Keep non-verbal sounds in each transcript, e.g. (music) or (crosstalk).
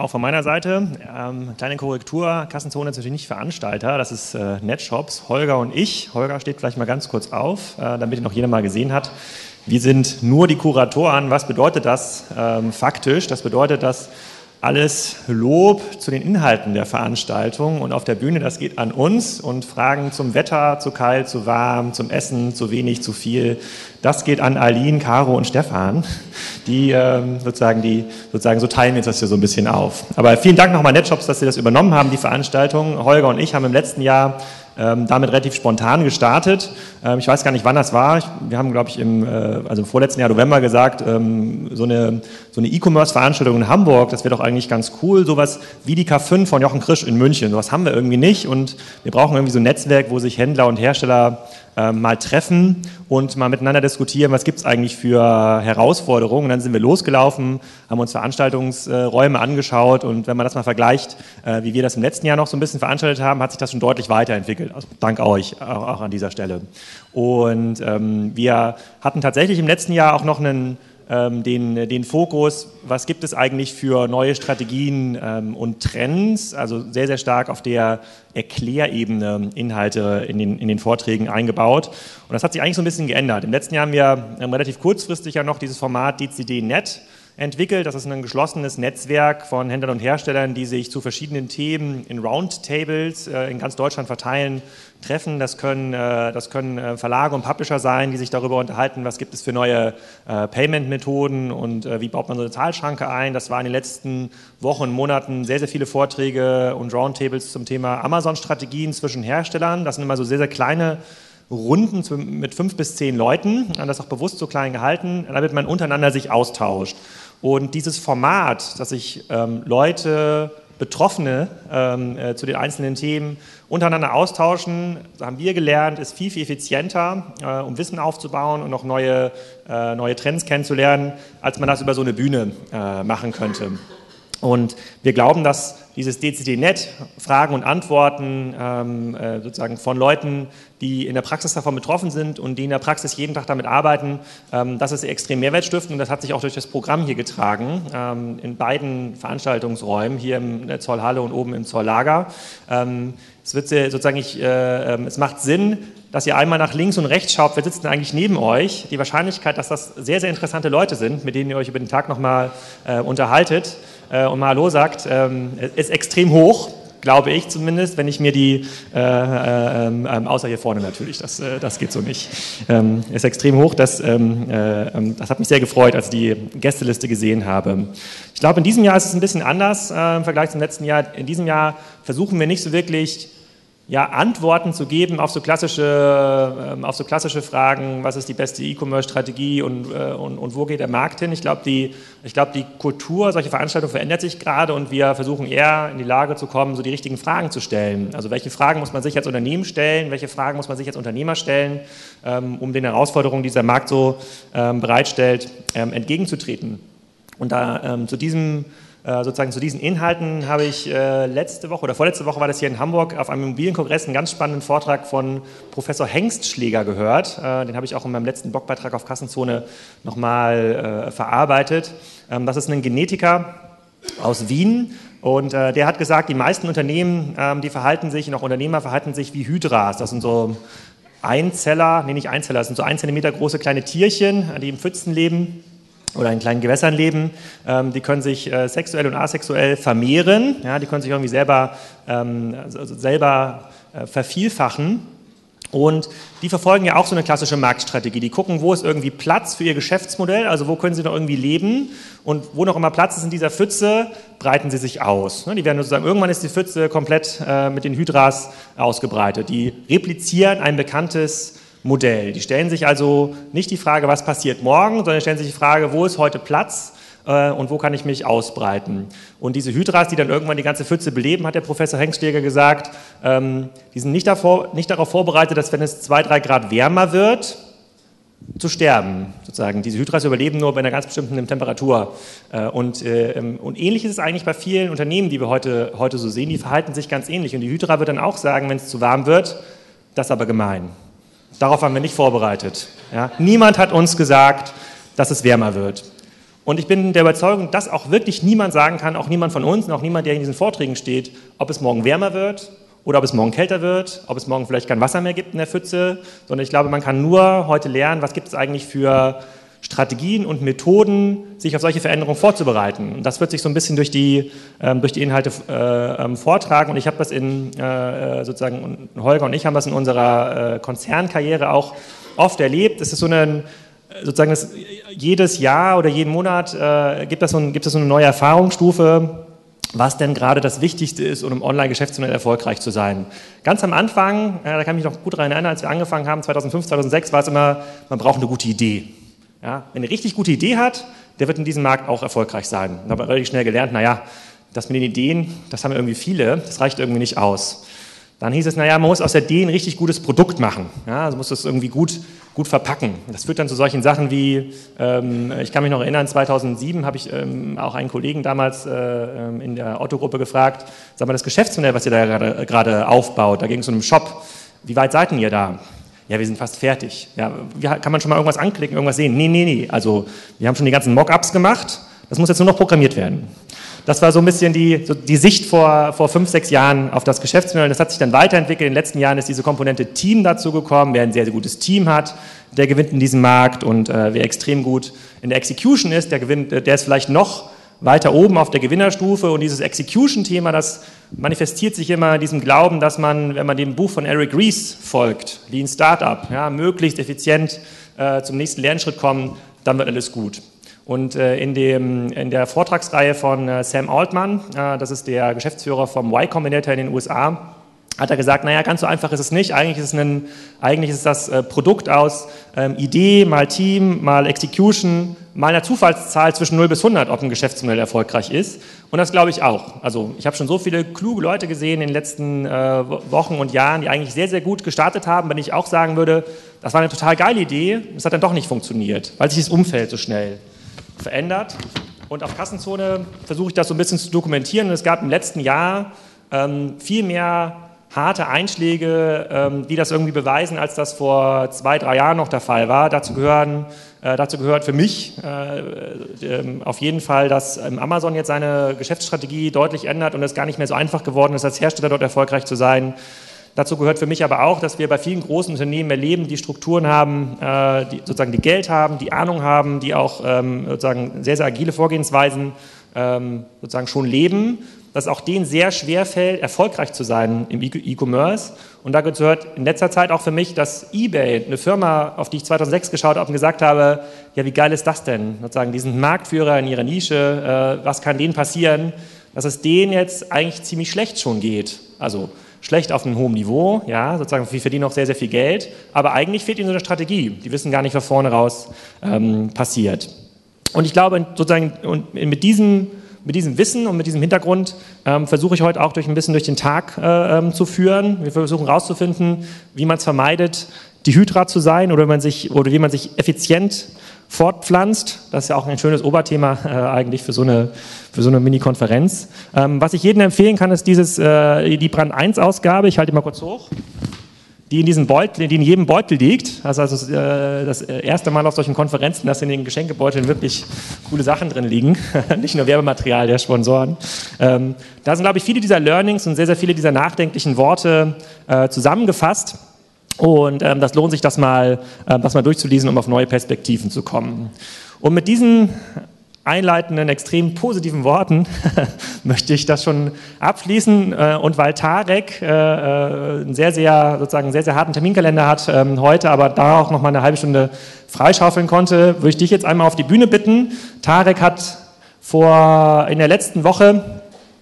auch von meiner Seite. Ähm, kleine Korrektur, Kassenzone ist natürlich nicht Veranstalter, das ist äh, Netshops, Holger und ich. Holger steht vielleicht mal ganz kurz auf, äh, damit ihn noch jeder mal gesehen hat. Wir sind nur die Kuratoren. Was bedeutet das ähm, faktisch? Das bedeutet, dass alles Lob zu den Inhalten der Veranstaltung und auf der Bühne, das geht an uns und Fragen zum Wetter, zu kalt, zu warm, zum Essen, zu wenig, zu viel, das geht an Aline, Caro und Stefan, die ähm, sozusagen, die sozusagen so teilen jetzt das hier so ein bisschen auf. Aber vielen Dank nochmal Netshops, dass Sie das übernommen haben, die Veranstaltung. Holger und ich haben im letzten Jahr ähm, damit relativ spontan gestartet. Ähm, ich weiß gar nicht, wann das war. Ich, wir haben, glaube ich, im, äh, also im vorletzten Jahr November gesagt, ähm, so eine so eine E-Commerce-Veranstaltung in Hamburg, das wäre doch eigentlich ganz cool. Sowas wie die K5 von Jochen Krisch in München. Sowas haben wir irgendwie nicht und wir brauchen irgendwie so ein Netzwerk, wo sich Händler und Hersteller äh, mal treffen und mal miteinander diskutieren, was gibt es eigentlich für Herausforderungen. Und dann sind wir losgelaufen, haben uns Veranstaltungsräume angeschaut und wenn man das mal vergleicht, äh, wie wir das im letzten Jahr noch so ein bisschen veranstaltet haben, hat sich das schon deutlich weiterentwickelt. Also dank euch auch, auch an dieser Stelle. Und ähm, wir hatten tatsächlich im letzten Jahr auch noch einen den, den Fokus, was gibt es eigentlich für neue Strategien ähm, und Trends, also sehr, sehr stark auf der Erklärebene Inhalte in den, in den Vorträgen eingebaut. Und das hat sich eigentlich so ein bisschen geändert. Im letzten Jahr haben wir ähm, relativ kurzfristig ja noch dieses Format DCD-Net entwickelt. Das ist ein geschlossenes Netzwerk von Händlern und Herstellern, die sich zu verschiedenen Themen in Roundtables äh, in ganz Deutschland verteilen, treffen. Das können, äh, das können äh, Verlage und Publisher sein, die sich darüber unterhalten, was gibt es für neue Payment-Methoden und wie baut man so eine Zahlschranke ein. Das war in den letzten Wochen und Monaten sehr, sehr viele Vorträge und Roundtables zum Thema Amazon-Strategien zwischen Herstellern. Das sind immer so sehr, sehr kleine Runden mit fünf bis zehn Leuten, das auch bewusst so klein gehalten, damit man untereinander sich austauscht. Und dieses Format, dass sich ähm, Leute, Betroffene ähm, äh, zu den einzelnen Themen untereinander austauschen, haben wir gelernt, ist viel, viel effizienter, äh, um Wissen aufzubauen und auch neue, äh, neue Trends kennenzulernen, als man das über so eine Bühne äh, machen könnte. Und wir glauben, dass dieses DCD-Net, Fragen und Antworten ähm, äh, sozusagen von Leuten, die in der Praxis davon betroffen sind und die in der Praxis jeden Tag damit arbeiten, ähm, dass es extrem Mehrwert stiften. Und das hat sich auch durch das Programm hier getragen, ähm, in beiden Veranstaltungsräumen, hier in der Zollhalle und oben im Zolllager. Ähm, es, wird sozusagen ich, äh, ähm, es macht Sinn, dass ihr einmal nach links und rechts schaut, wer sitzt denn eigentlich neben euch. Die Wahrscheinlichkeit, dass das sehr, sehr interessante Leute sind, mit denen ihr euch über den Tag nochmal äh, unterhaltet, äh, und mal Hallo sagt, ähm, ist extrem hoch, glaube ich zumindest, wenn ich mir die, äh, äh, ähm, außer hier vorne natürlich, das, äh, das geht so nicht, ähm, ist extrem hoch. Das, ähm, äh, ähm, das hat mich sehr gefreut, als ich die Gästeliste gesehen habe. Ich glaube, in diesem Jahr ist es ein bisschen anders äh, im Vergleich zum letzten Jahr. In diesem Jahr versuchen wir nicht so wirklich ja, Antworten zu geben auf so, klassische, ähm, auf so klassische Fragen, was ist die beste E-Commerce-Strategie und, äh, und, und, wo geht der Markt hin. Ich glaube, die, glaub, die Kultur solcher Veranstaltungen verändert sich gerade und wir versuchen eher in die Lage zu kommen, so die richtigen Fragen zu stellen. Also welche Fragen muss man sich als Unternehmen stellen, welche Fragen muss man sich als Unternehmer stellen, ähm, um den Herausforderungen, die dieser Markt so ähm, bereitstellt, entgegenzutreten. Und da zu diesem sozusagen zu diesen Inhalten habe ich äh, letzte Woche oder vorletzte Woche war das hier in Hamburg auf einem Immobilienkongress einen ganz spannenden Vortrag von Professor Hengstschläger gehört. Äh, den habe ich auch in meinem letzten Blogbeitrag auf Kassenzone nochmal verarbeitet. Ähm, das ist ein Genetiker aus Wien und der hat gesagt, die meisten Unternehmen, ähm, die verhalten sich, und auch Unternehmer verhalten sich wie Hydras. Das sind so Einzeller, nee nicht Einzeller, das sind so ein Zentimeter große kleine Tierchen, die im Pfützen leben oder in kleinen Gewässern leben, ähm, die können sich äh, sexuell und asexuell vermehren, ja, die können sich irgendwie selber, ähm, also selber äh, vervielfachen und die verfolgen ja auch so eine klassische Marktstrategie. Die gucken, wo ist irgendwie Platz für ihr Geschäftsmodell, also wo können sie noch irgendwie leben und wo noch immer Platz ist in dieser Pfütze, breiten sie sich aus. Ne, die werden sozusagen, irgendwann ist die Pfütze komplett äh, mit den Hydras ausgebreitet. Die replizieren ein bekanntes Modell. Die stellen sich also nicht die Frage, was passiert morgen, sondern stellen sich die Frage, wo ist heute Platz äh, und wo kann ich mich ausbreiten. Und diese Hydras, die dann irgendwann die ganze Pfütze beleben, hat der Professor Hengstjäger gesagt, ähm, die sind nicht, davor, nicht darauf vorbereitet, dass wenn es zwei, drei Grad wärmer wird, zu sterben, sozusagen. Diese Hydras überleben nur bei einer ganz bestimmten Temperatur. Äh, und, äh, ähm, und ähnlich ist es eigentlich bei vielen Unternehmen, die wir heute, heute so sehen, die verhalten sich ganz ähnlich. Und die Hydra wird dann auch sagen, wenn es zu warm wird, das ist aber gemein. Darauf waren wir nicht vorbereitet. Ja? Niemand hat uns gesagt, dass es wärmer wird. Und ich bin der Überzeugung, dass auch wirklich niemand sagen kann, auch niemand von uns und auch niemand, der in diesen Vorträgen steht, ob es morgen wärmer wird oder ob es morgen kälter wird, ob es morgen vielleicht kein Wasser mehr gibt in der Pfütze, sondern ich glaube, man kann nur heute lernen, was gibt es eigentlich für Strategien und Methoden, sich auf solche Veränderungen vorzubereiten. Und das wird sich so ein bisschen durch die, ähm, durch die Inhalte äh, ähm, vortragen. Und ich habe das in, äh, sozusagen, Holger und ich haben das in unserer äh, Konzernkarriere auch oft erlebt. Es ist so eine, sozusagen, das, jedes Jahr oder jeden Monat äh, gibt, es so ein, gibt es so eine neue Erfahrungsstufe, was denn gerade das Wichtigste ist, um im Online-Geschäftsmodell erfolgreich zu sein. Ganz am Anfang, äh, da kann ich mich noch gut daran erinnern, als wir angefangen haben, 2005, 2006, war es immer, man braucht eine gute Idee. Ja, wenn eine richtig gute Idee hat, der wird in diesem Markt auch erfolgreich sein. Da haben wir relativ schnell gelernt, naja, das mit den Ideen, das haben irgendwie viele, das reicht irgendwie nicht aus. Dann hieß es, naja, man muss aus der Idee ein richtig gutes Produkt machen. Ja, also muss das irgendwie gut, gut verpacken. Das führt dann zu solchen Sachen wie, ähm, ich kann mich noch erinnern, 2007 habe ich ähm, auch einen Kollegen damals äh, ähm, in der Otto-Gruppe gefragt, sag mal, das Geschäftsmodell, was ihr da gerade aufbaut, da ging es um einen Shop, wie weit seid ihr da? Ja, wir sind fast fertig. Ja, kann man schon mal irgendwas anklicken, irgendwas sehen? Nee, nee, nee. Also wir haben schon die ganzen Mockups gemacht. Das muss jetzt nur noch programmiert werden. Das war so ein bisschen die, so die Sicht vor, vor fünf, sechs Jahren auf das Geschäftsmodell. Das hat sich dann weiterentwickelt. In den letzten Jahren ist diese Komponente Team dazu gekommen. Wer ein sehr, sehr gutes Team hat, der gewinnt in diesem Markt. Und äh, wer extrem gut in der Execution ist, der, gewinnt, der ist vielleicht noch weiter oben auf der Gewinnerstufe und dieses Execution-Thema, das manifestiert sich immer in diesem Glauben, dass man, wenn man dem Buch von Eric Ries folgt, Lean Startup, ja, möglichst effizient äh, zum nächsten Lernschritt kommen, dann wird alles gut. Und äh, in, dem, in der Vortragsreihe von äh, Sam Altman, äh, das ist der Geschäftsführer vom Y Combinator in den USA, hat er gesagt, naja, ganz so einfach ist es nicht. Eigentlich ist, es ein, eigentlich ist das äh, Produkt aus ähm, Idee mal Team mal Execution mal einer Zufallszahl zwischen 0 bis 100, ob ein Geschäftsmodell erfolgreich ist. Und das glaube ich auch. Also ich habe schon so viele kluge Leute gesehen in den letzten äh, Wochen und Jahren, die eigentlich sehr, sehr gut gestartet haben, wenn ich auch sagen würde, das war eine total geile Idee, das hat dann doch nicht funktioniert, weil sich das Umfeld so schnell verändert. Und auf Kassenzone versuche ich das so ein bisschen zu dokumentieren. Und es gab im letzten Jahr ähm, viel mehr harte Einschläge, ähm, die das irgendwie beweisen, als das vor zwei, drei Jahren noch der Fall war. Dazu gehören äh, dazu gehört für mich äh, äh, auf jeden Fall, dass ähm, Amazon jetzt seine Geschäftsstrategie deutlich ändert und es gar nicht mehr so einfach geworden ist, als Hersteller dort erfolgreich zu sein. Dazu gehört für mich aber auch, dass wir bei vielen großen Unternehmen erleben, die Strukturen haben, äh, die sozusagen die Geld haben, die Ahnung haben, die auch ähm, sozusagen sehr, sehr agile Vorgehensweisen ähm, sozusagen schon leben dass auch denen sehr schwer fällt, erfolgreich zu sein im E-Commerce. Und da gehört in letzter Zeit auch für mich, dass eBay, eine Firma, auf die ich 2006 geschaut habe und gesagt habe, ja, wie geil ist das denn? Sozusagen diesen Marktführer in ihrer Nische, äh, was kann denen passieren? Dass es denen jetzt eigentlich ziemlich schlecht schon geht. Also schlecht auf einem hohen Niveau, ja, sozusagen, wir verdienen auch sehr, sehr viel Geld, aber eigentlich fehlt ihnen so eine Strategie. Die wissen gar nicht, was vorne raus ähm, passiert. Und ich glaube, sozusagen, und mit diesem mit diesem Wissen und mit diesem Hintergrund ähm, versuche ich heute auch durch ein bisschen durch den Tag äh, ähm, zu führen. Wir versuchen herauszufinden, wie man es vermeidet, die Hydra zu sein oder, man sich, oder wie man sich effizient fortpflanzt. Das ist ja auch ein schönes Oberthema äh, eigentlich für so eine, so eine Mini-Konferenz. Ähm, was ich jedem empfehlen kann, ist dieses, äh, die Brand 1-Ausgabe. Ich halte die mal kurz hoch die in diesem Beutel, die in jedem Beutel liegt. Das ist also äh, das erste Mal auf solchen Konferenzen, dass in den Geschenkebeuteln wirklich coole Sachen drin liegen, (laughs) nicht nur Werbematerial der Sponsoren. Ähm, da sind, glaube ich, viele dieser Learnings und sehr, sehr viele dieser nachdenklichen Worte äh, zusammengefasst. Und ähm, das lohnt sich, das mal, äh, das mal durchzulesen, um auf neue Perspektiven zu kommen. Und mit diesen einleitenden, extrem positiven Worten (laughs) möchte ich das schon abschließen. Äh, und weil Tarek äh, äh, einen sehr, sehr, sozusagen sehr, sehr harten Terminkalender hat ähm, heute, aber da auch noch mal eine halbe Stunde freischaufeln konnte, würde ich dich jetzt einmal auf die Bühne bitten. Tarek hat vor, in der letzten Woche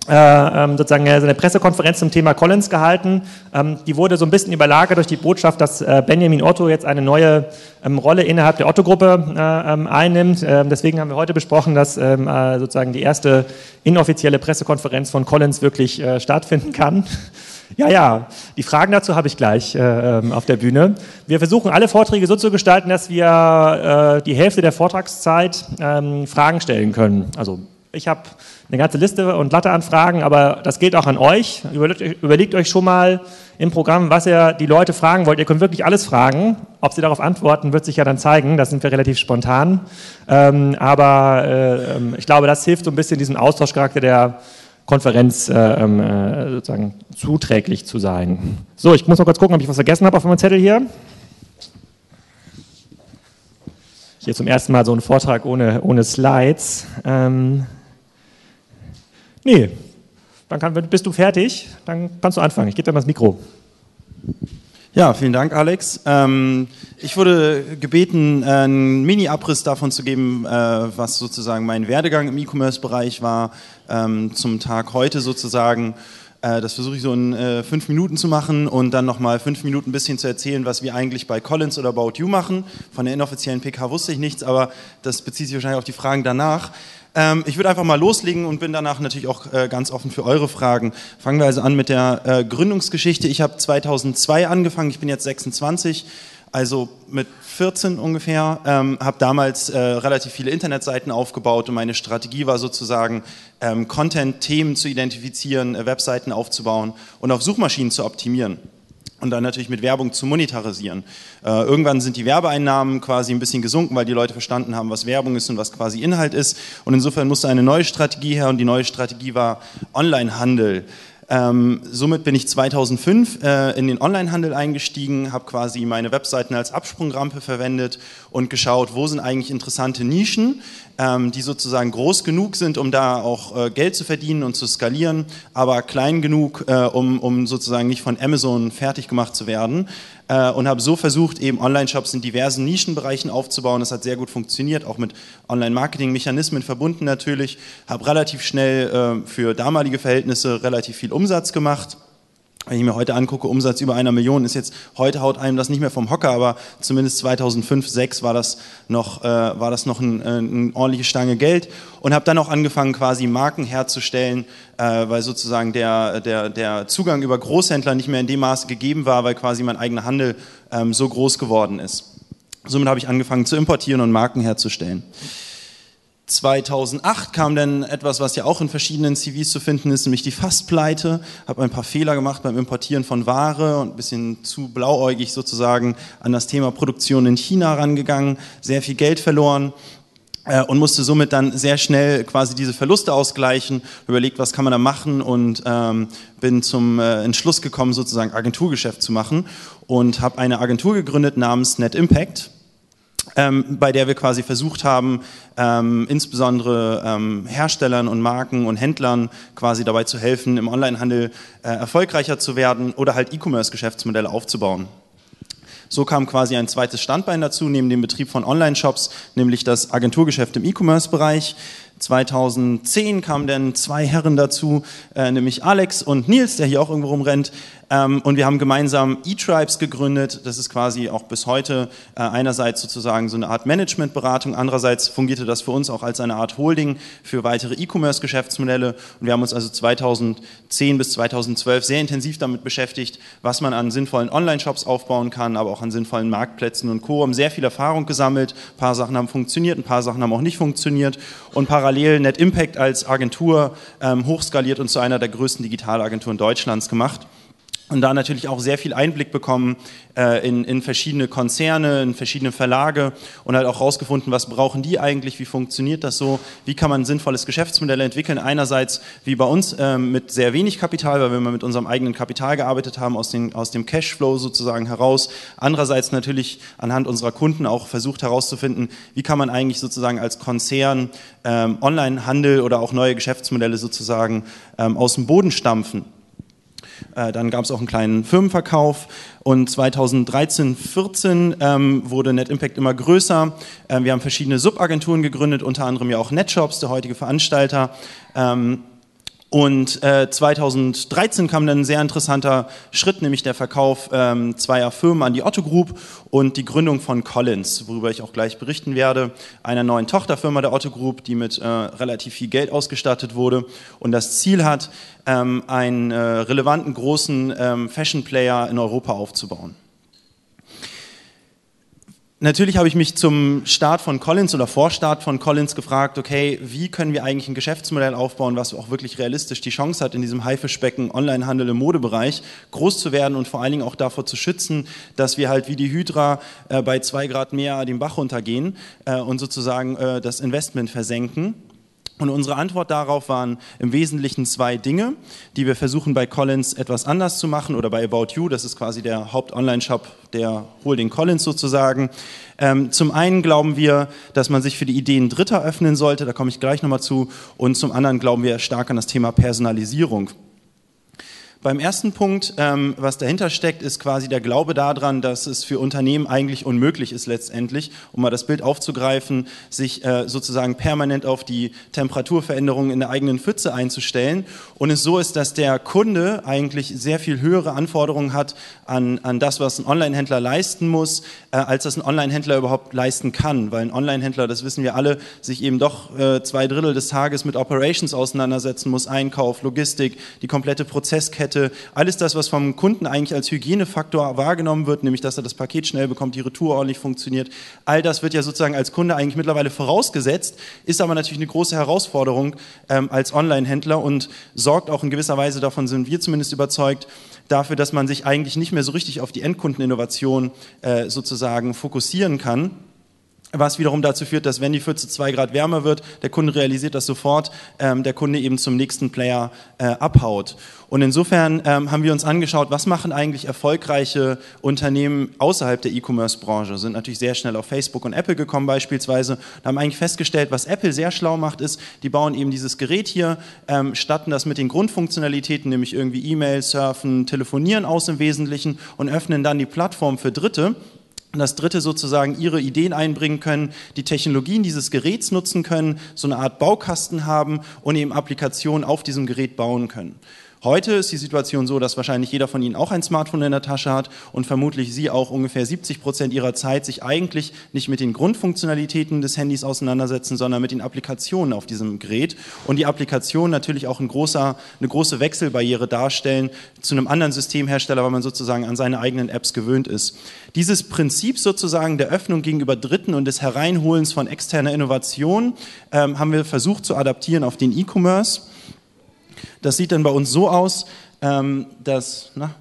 sozusagen eine Pressekonferenz zum Thema Collins gehalten. Ähm, die wurde so ein bisschen überlagert durch die Botschaft, dass äh, Benjamin Otto jetzt eine neue ähm, Rolle innerhalb der Otto-Gruppe äh, einnimmt. deswegen haben wir heute besprochen, dass sozusagen die erste inoffizielle Pressekonferenz von Collins wirklich stattfinden kann. Ja, ja, die Fragen dazu habe ich gleich äh, auf der Bühne. Wir versuchen alle Vorträge so zu gestalten, dass wir äh, die Hälfte der Vortragszeit ähm, Fragen stellen können. Also Ich habe eine ganze Liste und Latte an Fragen, aber das geht auch an euch. Überlegt, überlegt, euch schon mal im Programm, was ihr die Leute fragen wollt. Ihr könnt wirklich alles fragen. Ob sie darauf antworten, wird sich ja dann zeigen. Da sind wir relativ spontan. Ähm, aber äh, ich glaube, das hilft so ein bisschen diesem Austauschcharakter der Konferenz äh, ähm, äh, sozusagen zuträglich zu sein. So, ich muss noch kurz gucken, ob ich was vergessen habe auf meinem Zettel hier. Hier zum ersten Mal so ein Vortrag ohne, ohne Slides. Ähm, nee, dann kann, bist du fertig, dann kannst du anfangen. Ich gebe dir mal das Mikro. Ja, vielen Dank, Alex. Ähm, ich wurde gebeten, einen Mini-Abriss davon zu geben, äh, was sozusagen mein Werdegang im E-Commerce-Bereich war, ähm, zum Tag heute sozusagen. Äh, das versuche ich so in äh, fünf Minuten zu machen und dann nochmal fünf Minuten ein bisschen zu erzählen, was wir eigentlich bei Collins oder About You machen. Von der inoffiziellen PK wusste ich nichts, aber das bezieht sich wahrscheinlich auf die Fragen danach. Ähm, ich würde einfach mal loslegen und bin danach natürlich auch äh, ganz offen für eure Fragen. Fangen wir also an mit der äh, Gründungsgeschichte. Ich habe 2002 angefangen, ich bin jetzt 26, also mit 14 ungefähr, ähm, habe damals äh, relativ viele Internetseiten aufgebaut und meine Strategie war sozusagen, ähm, Content-Themen zu identifizieren, äh, Webseiten aufzubauen und auf Suchmaschinen zu optimieren und dann natürlich mit Werbung zu monetarisieren. Äh, irgendwann sind die Werbeeinnahmen quasi ein bisschen gesunken, weil die Leute verstanden haben, was Werbung ist und was quasi Inhalt ist. Und insofern musste eine neue Strategie her und die neue Strategie war Onlinehandel. Ähm, somit bin ich 2005 äh, in den Onlinehandel eingestiegen, habe quasi meine Webseiten als Absprungrampe verwendet und geschaut, wo sind eigentlich interessante Nischen, ähm, die sozusagen groß genug sind, um da auch äh, Geld zu verdienen und zu skalieren, aber klein genug, äh, um, um sozusagen nicht von Amazon fertig gemacht zu werden äh, und habe so versucht, eben Online-Shops in diversen Nischenbereichen aufzubauen. Das hat sehr gut funktioniert, auch mit Online-Marketing-Mechanismen verbunden natürlich. Habe relativ schnell äh, für damalige Verhältnisse relativ viel Umsatz gemacht wenn ich mir heute angucke, Umsatz über einer Million ist jetzt, heute haut einem das nicht mehr vom Hocker, aber zumindest 2005, 2006 war das noch, äh, war das noch ein, äh, eine ordentliche Stange Geld und habe dann auch angefangen, quasi Marken herzustellen, äh, weil sozusagen der, der, der Zugang über Großhändler nicht mehr in dem Maße gegeben war, weil quasi mein eigener Handel ähm, so groß geworden ist. Somit habe ich angefangen zu importieren und Marken herzustellen. 2008 kam dann etwas, was ja auch in verschiedenen CVs zu finden ist, nämlich die Fastpleite. Habe ein paar Fehler gemacht beim Importieren von Ware und ein bisschen zu blauäugig sozusagen an das Thema Produktion in China rangegangen, sehr viel Geld verloren äh, und musste somit dann sehr schnell quasi diese Verluste ausgleichen, überlegt, was kann man da machen und ähm, bin zum äh, Entschluss gekommen, sozusagen Agenturgeschäft zu machen und habe eine Agentur gegründet namens Net Impact ähm, bei der wir quasi versucht haben, ähm, insbesondere ähm, Herstellern und Marken und Händlern quasi dabei zu helfen, im Onlinehandel äh, erfolgreicher zu werden oder halt E-Commerce-Geschäftsmodelle aufzubauen. So kam quasi ein zweites Standbein dazu, neben dem Betrieb von Online-Shops, nämlich das Agenturgeschäft im E-Commerce-Bereich. 2010 kamen dann zwei Herren dazu, äh, nämlich Alex und Nils, der hier auch irgendwo rumrennt. Ähm, und wir haben gemeinsam E-Tribes gegründet. Das ist quasi auch bis heute äh, einerseits sozusagen so eine Art Managementberatung, andererseits fungierte das für uns auch als eine Art Holding für weitere E-Commerce-Geschäftsmodelle. Und wir haben uns also 2010 bis 2012 sehr intensiv damit beschäftigt, was man an sinnvollen Online-Shops aufbauen kann, aber auch an sinnvollen Marktplätzen und Co. Haben sehr viel Erfahrung gesammelt. Ein paar Sachen haben funktioniert, ein paar Sachen haben auch nicht funktioniert. Und parallel Net Impact als Agentur ähm, hochskaliert und zu einer der größten Digitalagenturen Deutschlands gemacht und da natürlich auch sehr viel Einblick bekommen äh, in, in verschiedene Konzerne, in verschiedene Verlage und halt auch rausgefunden, was brauchen die eigentlich, wie funktioniert das so, wie kann man sinnvolles Geschäftsmodell entwickeln. Einerseits wie bei uns ähm, mit sehr wenig Kapital, weil wir mit unserem eigenen Kapital gearbeitet haben, aus, den, aus dem Cashflow sozusagen heraus. Andererseits natürlich anhand unserer Kunden auch versucht herauszufinden, wie kann man eigentlich sozusagen als Konzern ähm, Onlinehandel oder auch neue Geschäftsmodelle sozusagen ähm, aus dem Boden stampfen. Äh, dann gab es auch einen kleinen Firmenverkauf und 2013, 14 ähm, wurde NetImpact immer größer. Ähm, wir haben verschiedene Subagenturen gegründet, unter anderem ja auch NetShops, der heutige Veranstalter. Ähm, und äh, 2013 kam dann ein sehr interessanter Schritt, nämlich der Verkauf ähm, zweier Firmen an die Otto Group und die Gründung von Collins, worüber ich auch gleich berichten werde, einer neuen Tochterfirma der Otto Group, die mit äh, relativ viel Geld ausgestattet wurde und das Ziel hat, ähm, einen äh, relevanten großen ähm, Fashion Player in Europa aufzubauen. Natürlich habe ich mich zum Start von Collins oder Vorstart von Collins gefragt, okay, wie können wir eigentlich ein Geschäftsmodell aufbauen, was auch wirklich realistisch die Chance hat, in diesem Haifischbecken Onlinehandel im Modebereich groß zu werden und vor allen Dingen auch davor zu schützen, dass wir halt wie die Hydra äh, bei zwei Grad mehr den Bach runtergehen äh, und sozusagen äh, das Investment versenken. Und unsere Antwort darauf waren im Wesentlichen zwei Dinge, die wir versuchen bei Collins etwas anders zu machen oder bei About You, das ist quasi der Haupt-Online-Shop der Holding Collins sozusagen. Ähm, zum einen glauben wir, dass man sich für die Ideen Dritter öffnen sollte, da komme ich gleich nochmal zu. Und zum anderen glauben wir stark an das Thema Personalisierung. Beim ersten Punkt, ähm, was dahinter steckt, ist quasi der Glaube daran, dass es für Unternehmen eigentlich unmöglich ist letztendlich, um mal das Bild aufzugreifen, sich äh, sozusagen permanent auf die Temperaturveränderungen in der eigenen Pfütze einzustellen. Und es so ist, dass der Kunde eigentlich sehr viel höhere Anforderungen hat an, an das, was ein Online-Händler leisten muss, äh, als das ein Online-Händler überhaupt leisten kann. Weil ein Online-Händler, das wissen wir alle, sich eben doch äh, zwei Drittel des Tages mit Operations auseinandersetzen muss, Einkauf, Logistik, die komplette Prozesskette Lieferkette, alles das, was vom Kunden eigentlich als Hygienefaktor wahrgenommen wird, nämlich dass er das Paket schnell bekommt, die Retour ordentlich funktioniert, all das wird ja sozusagen als Kunde eigentlich mittlerweile vorausgesetzt, ist aber natürlich eine große Herausforderung ähm, als Online-Händler und sorgt auch in gewisser Weise, davon sind wir zumindest überzeugt, dafür, dass man sich eigentlich nicht mehr so richtig auf die Endkundeninnovation äh, sozusagen fokussieren kann was wiederum dazu führt, dass wenn die Pfütze zwei Grad wärmer wird, der Kunde realisiert das sofort, ähm, der Kunde eben zum nächsten Player äh, abhaut. Und insofern ähm, haben wir uns angeschaut, was machen eigentlich erfolgreiche Unternehmen außerhalb der E-Commerce-Branche, sind natürlich sehr schnell auf Facebook und Apple gekommen beispielsweise, und haben eigentlich festgestellt, was Apple sehr schlau macht, ist, die bauen eben dieses Gerät hier, ähm, statten das mit den Grundfunktionalitäten, nämlich irgendwie E-Mail, Surfen, Telefonieren aus im Wesentlichen und öffnen dann die Plattform für Dritte, und das dritte sozusagen ihre Ideen einbringen können, die Technologien dieses Geräts nutzen können, so eine Art Baukasten haben und eben Applikationen auf diesem Gerät bauen können. Heute ist die Situation so, dass wahrscheinlich jeder von Ihnen auch ein Smartphone in der Tasche hat und vermutlich Sie auch ungefähr 70 Prozent Ihrer Zeit sich eigentlich nicht mit den Grundfunktionalitäten des Handys auseinandersetzen, sondern mit den Applikationen auf diesem Gerät und die Applikationen natürlich auch ein großer, eine große Wechselbarriere darstellen zu einem anderen Systemhersteller, weil man sozusagen an seine eigenen Apps gewöhnt ist. Dieses Prinzip sozusagen der Öffnung gegenüber Dritten und des Hereinholens von externer Innovation ähm, haben wir versucht zu adaptieren auf den E-Commerce. Das sieht dann bei uns so aus, ähm, dass, na,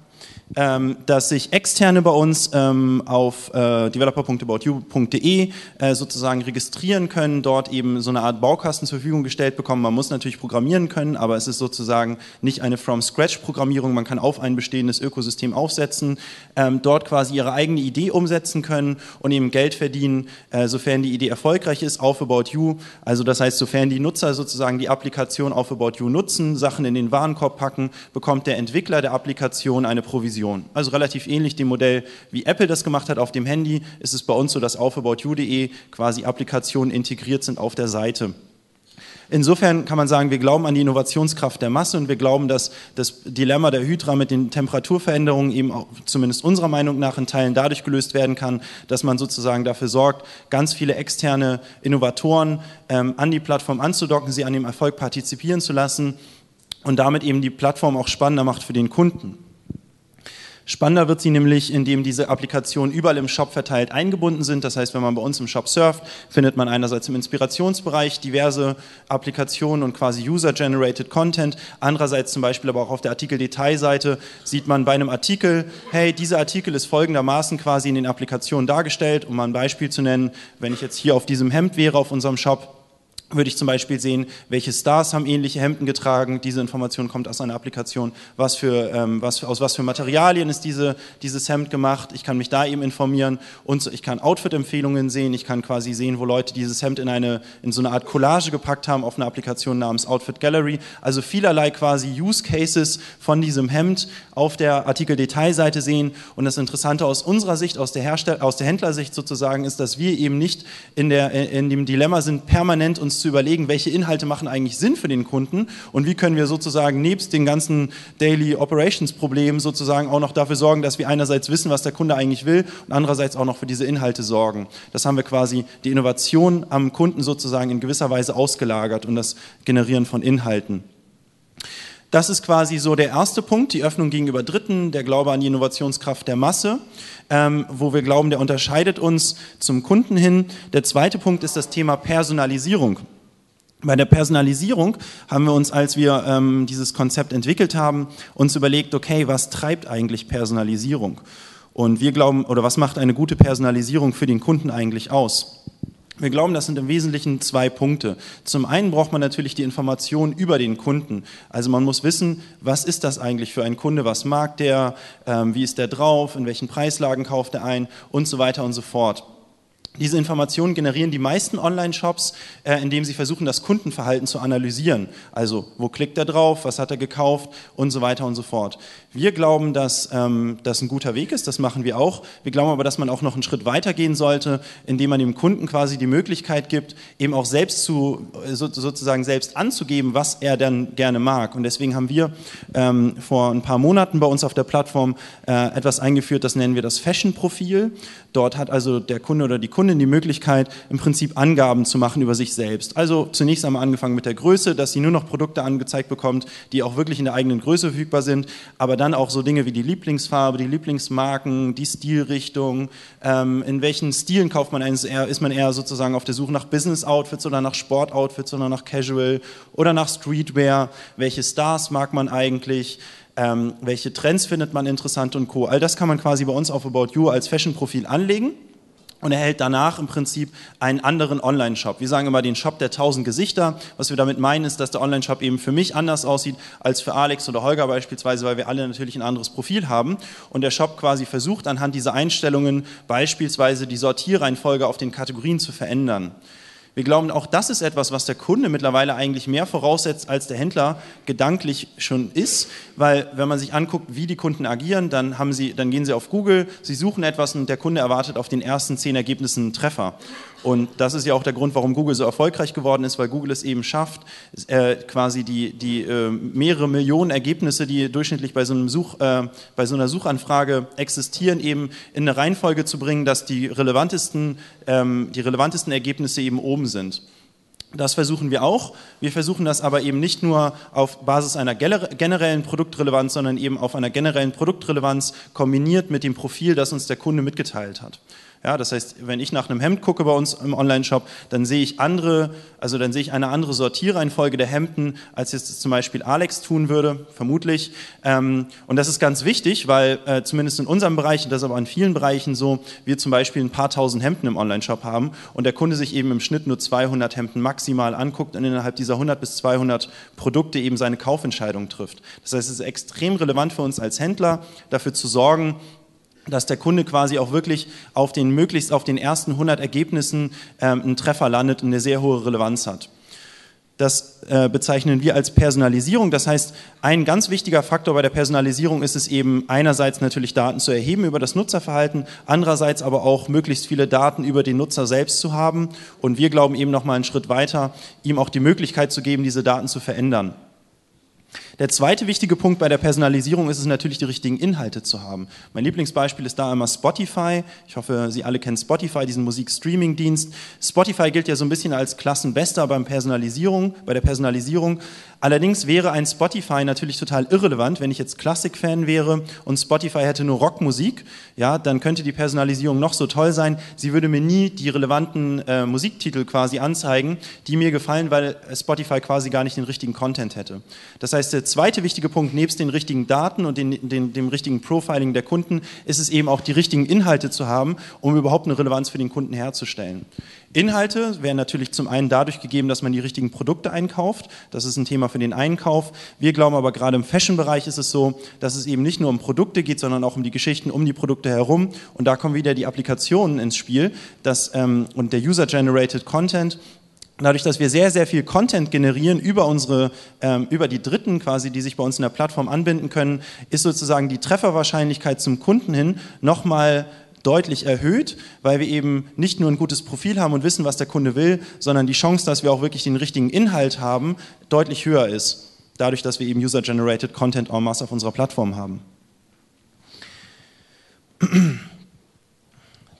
dass sich Externe bei uns ähm, auf äh, developer.aboutyou.de äh, sozusagen registrieren können, dort eben so eine Art Baukasten zur Verfügung gestellt bekommen. Man muss natürlich programmieren können, aber es ist sozusagen nicht eine From-Scratch-Programmierung. Man kann auf ein bestehendes Ökosystem aufsetzen, ähm, dort quasi ihre eigene Idee umsetzen können und eben Geld verdienen, äh, sofern die Idee erfolgreich ist, auf About You. Also das heißt, sofern die Nutzer sozusagen die Applikation auf About You nutzen, Sachen in den Warenkorb packen, bekommt der Entwickler der Applikation eine Provision Vision. Also relativ ähnlich dem Modell, wie Apple das gemacht hat auf dem Handy, ist es bei uns so, dass auf aboutyou.de quasi Applikationen integriert sind auf der Seite. Insofern kann man sagen, wir glauben an die Innovationskraft der Masse und wir glauben, dass das Dilemma der Hydra mit den Temperaturveränderungen eben auch, zumindest unserer Meinung nach in Teilen dadurch gelöst werden kann, dass man sozusagen dafür sorgt, ganz viele externe Innovatoren ähm, an die Plattform anzudocken, sie an dem Erfolg partizipieren zu lassen und damit eben die Plattform auch spannender macht für den Kunden. Spannender wird sie nämlich, indem diese Applikationen überall im Shop verteilt eingebunden sind. Das heißt, wenn man bei uns im Shop surft, findet man einerseits im Inspirationsbereich diverse Applikationen und quasi User-Generated Content. Andererseits zum Beispiel aber auch auf der Artikel-Detailseite sieht man bei einem Artikel, hey, dieser Artikel ist folgendermaßen quasi in den Applikationen dargestellt. Um mal ein Beispiel zu nennen, wenn ich jetzt hier auf diesem Hemd wäre auf unserem Shop, würde ich zum Beispiel sehen, welche Stars haben ähnliche Hemden getragen. Diese Information kommt aus einer Applikation. Was für, ähm, was aus was für Materialien ist diese, dieses Hemd gemacht? Ich kann mich da eben informieren und ich kann Outfit-Empfehlungen sehen. Ich kann quasi sehen, wo Leute dieses Hemd in, eine, in so eine Art Collage gepackt haben auf eine Applikation namens Outfit Gallery. Also vielerlei quasi Use Cases von diesem Hemd auf der Artikel-Detailseite sehen. Und das Interessante aus unserer Sicht, aus der, Herstell aus der Händlersicht sozusagen, ist, dass wir eben nicht in, der, in dem Dilemma sind, permanent uns zu überlegen, welche Inhalte machen eigentlich Sinn für den Kunden und wie können wir sozusagen nebst den ganzen Daily Operations Problemen sozusagen auch noch dafür sorgen, dass wir einerseits wissen, was der Kunde eigentlich will und andererseits auch noch für diese Inhalte sorgen. Das haben wir quasi die Innovation am Kunden sozusagen in gewisser Weise ausgelagert und das Generieren von Inhalten. Das ist quasi so der erste Punkt, die Öffnung gegenüber Dritten, der Glaube an die Innovationskraft der Masse, ähm, wo wir glauben, der unterscheidet uns zum Kunden hin. Der zweite Punkt ist das Thema Personalisierung. Bei der Personalisierung haben wir uns, als wir ähm, dieses Konzept entwickelt haben, uns überlegt, okay, was treibt eigentlich Personalisierung? Und wir glauben, oder was macht eine gute Personalisierung für den Kunden eigentlich aus? Wir glauben, das sind im Wesentlichen zwei Punkte. Zum einen braucht man natürlich die Information über den Kunden. Also man muss wissen, was ist das eigentlich für ein Kunde, was mag der, ähm, wie ist der drauf, in welchen Preislagen kauft er ein und so weiter und so fort. Diese Informationen generieren die meisten Online-Shops, äh, indem sie versuchen, das Kundenverhalten zu analysieren. Also, wo klickt er drauf, was hat er gekauft und so weiter und so fort. Wir glauben, dass ähm, das ein guter Weg ist, das machen wir auch. Wir glauben aber, dass man auch noch einen Schritt weiter gehen sollte, indem man dem Kunden quasi die Möglichkeit gibt, eben auch selbst zu, so, sozusagen selbst anzugeben, was er dann gerne mag. Und deswegen haben wir ähm, vor ein paar Monaten bei uns auf der Plattform äh, etwas eingeführt, das nennen wir das Fashion-Profil. Dort hat also der Kunde oder die Kundin die Möglichkeit, im Prinzip Angaben zu machen über sich selbst. Also zunächst einmal angefangen mit der Größe, dass sie nur noch Produkte angezeigt bekommt, die auch wirklich in der eigenen Größe verfügbar sind, aber dann auch so Dinge wie die Lieblingsfarbe, die Lieblingsmarken, die Stilrichtung, ähm, in welchen Stilen kauft man eins, ist man eher sozusagen auf der Suche nach Business-Outfits oder nach Sport-Outfits oder nach Casual oder nach Streetwear, welche Stars mag man eigentlich, ähm, welche Trends findet man interessant und Co. All das kann man quasi bei uns auf About You als Fashion-Profil anlegen und erhält danach im Prinzip einen anderen Online-Shop. Wir sagen immer den Shop der tausend Gesichter. Was wir damit meinen, ist, dass der Online-Shop eben für mich anders aussieht als für Alex oder Holger beispielsweise, weil wir alle natürlich ein anderes Profil haben. Und der Shop quasi versucht anhand dieser Einstellungen beispielsweise die Sortierreihenfolge auf den Kategorien zu verändern. Wir glauben, auch das ist etwas, was der Kunde mittlerweile eigentlich mehr voraussetzt, als der Händler gedanklich schon ist, weil wenn man sich anguckt, wie die Kunden agieren, dann, haben sie, dann gehen sie auf Google, sie suchen etwas und der Kunde erwartet auf den ersten zehn Ergebnissen einen Treffer. Und das ist ja auch der Grund, warum Google so erfolgreich geworden ist, weil Google es eben schafft, äh, quasi die, die äh, mehrere Millionen Ergebnisse, die durchschnittlich bei so, einem Such, äh, bei so einer Suchanfrage existieren, eben in eine Reihenfolge zu bringen, dass die relevantesten, ähm, die relevantesten Ergebnisse eben oben sind. Das versuchen wir auch. Wir versuchen das aber eben nicht nur auf Basis einer generellen Produktrelevanz, sondern eben auf einer generellen Produktrelevanz kombiniert mit dem Profil, das uns der Kunde mitgeteilt hat. Ja, das heißt, wenn ich nach einem Hemd gucke bei uns im Online-Shop, dann sehe ich andere, also dann sehe ich eine andere Sortierreihenfolge der Hemden, als jetzt zum Beispiel Alex tun würde, vermutlich. Ähm, und das ist ganz wichtig, weil äh, zumindest in unserem Bereich, das ist aber in vielen Bereichen so, wir zum Beispiel ein paar tausend Hemden im Online-Shop haben und der Kunde sich eben im Schnitt nur 200 Hemden maximal anguckt und innerhalb dieser 100 bis 200 Produkte eben seine Kaufentscheidung trifft. Das heißt, es ist extrem relevant für uns als Händler, dafür zu sorgen, dass der Kunde quasi auch wirklich auf den möglichst auf den ersten 100 Ergebnissen ähm, einen Treffer landet und eine sehr hohe Relevanz hat. Das äh, bezeichnen wir als Personalisierung. Das heißt, ein ganz wichtiger Faktor bei der Personalisierung ist es eben einerseits natürlich Daten zu erheben über das Nutzerverhalten, andererseits aber auch möglichst viele Daten über den Nutzer selbst zu haben. Und wir glauben eben noch mal einen Schritt weiter, ihm auch die Möglichkeit zu geben, diese Daten zu verändern. Der zweite wichtige Punkt bei der Personalisierung ist es natürlich, die richtigen Inhalte zu haben. Mein Lieblingsbeispiel ist da einmal Spotify. Ich hoffe, Sie alle kennen Spotify, diesen Musikstreaming-Dienst. Spotify gilt ja so ein bisschen als Klassenbester beim Personalisierung, bei der Personalisierung. Allerdings wäre ein Spotify natürlich total irrelevant, wenn ich jetzt Klassik-Fan wäre und Spotify hätte nur Rockmusik, ja, dann könnte die Personalisierung noch so toll sein. Sie würde mir nie die relevanten äh, Musiktitel quasi anzeigen, die mir gefallen, weil Spotify quasi gar nicht den richtigen Content hätte. Das heißt, der zweite wichtige Punkt, nebst den richtigen Daten und den, den, dem richtigen Profiling der Kunden, ist es eben auch, die richtigen Inhalte zu haben, um überhaupt eine Relevanz für den Kunden herzustellen. Inhalte werden natürlich zum einen dadurch gegeben, dass man die richtigen Produkte einkauft. Das ist ein Thema für den Einkauf. Wir glauben aber gerade im Fashion-Bereich ist es so, dass es eben nicht nur um Produkte geht, sondern auch um die Geschichten um die Produkte herum. Und da kommen wieder die Applikationen ins Spiel dass, ähm, und der User-Generated Content. Dadurch, dass wir sehr, sehr viel Content generieren über unsere, ähm, über die Dritten quasi, die sich bei uns in der Plattform anbinden können, ist sozusagen die Trefferwahrscheinlichkeit zum Kunden hin nochmal deutlich erhöht, weil wir eben nicht nur ein gutes Profil haben und wissen, was der Kunde will, sondern die Chance, dass wir auch wirklich den richtigen Inhalt haben, deutlich höher ist. Dadurch, dass wir eben User-Generated Content en masse auf unserer Plattform haben.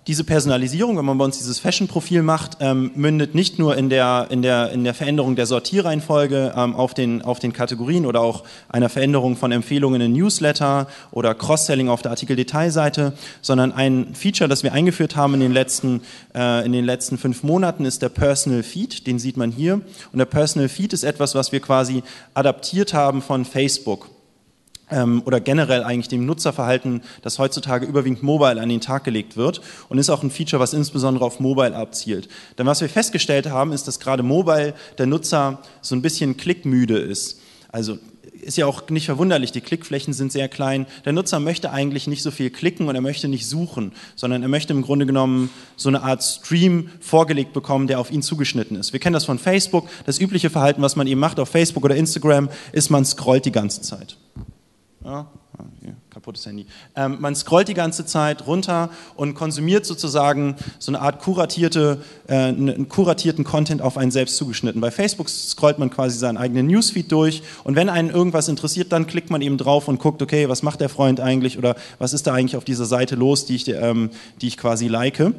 Diese Personalisierung, wenn man bei uns dieses Fashion-Profil macht, ähm, mündet nicht nur in der, in der, in der Veränderung der Sortierreihenfolge ähm, auf, den, auf den Kategorien oder auch einer Veränderung von Empfehlungen in Newsletter oder Cross-Selling auf der Artikel-Detailseite, sondern ein Feature, das wir eingeführt haben in den, letzten, äh, in den letzten fünf Monaten, ist der Personal Feed. Den sieht man hier. Und der Personal Feed ist etwas, was wir quasi adaptiert haben von Facebook ähm, oder generell eigentlich dem Nutzerverhalten, das heutzutage überwiegend mobile an den Tag gelegt wird und ist auch ein Feature, was insbesondere auf mobile abzielt. Denn was wir festgestellt haben, ist, dass gerade mobile der Nutzer so ein bisschen klickmüde ist. Also ist ja auch nicht verwunderlich, die Klickflächen sind sehr klein. Der Nutzer möchte eigentlich nicht so viel klicken und er möchte nicht suchen, sondern er möchte im Grunde genommen so eine Art Stream vorgelegt bekommen, der auf ihn zugeschnitten ist. Wir kennen das von Facebook. Das übliche Verhalten, was man eben macht auf Facebook oder Instagram, ist, man scrollt die ganze Zeit. Ja, kaputtes Handy. Ähm, man scrollt die ganze Zeit runter und konsumiert sozusagen so eine Art kuratierte, äh, einen kuratierten Content auf einen selbst zugeschnitten. Bei Facebook scrollt man quasi seinen eigenen Newsfeed durch und wenn einen irgendwas interessiert, dann klickt man eben drauf und guckt, okay, was macht der Freund eigentlich oder was ist da eigentlich auf dieser Seite los, die ich, ähm, die ich quasi like.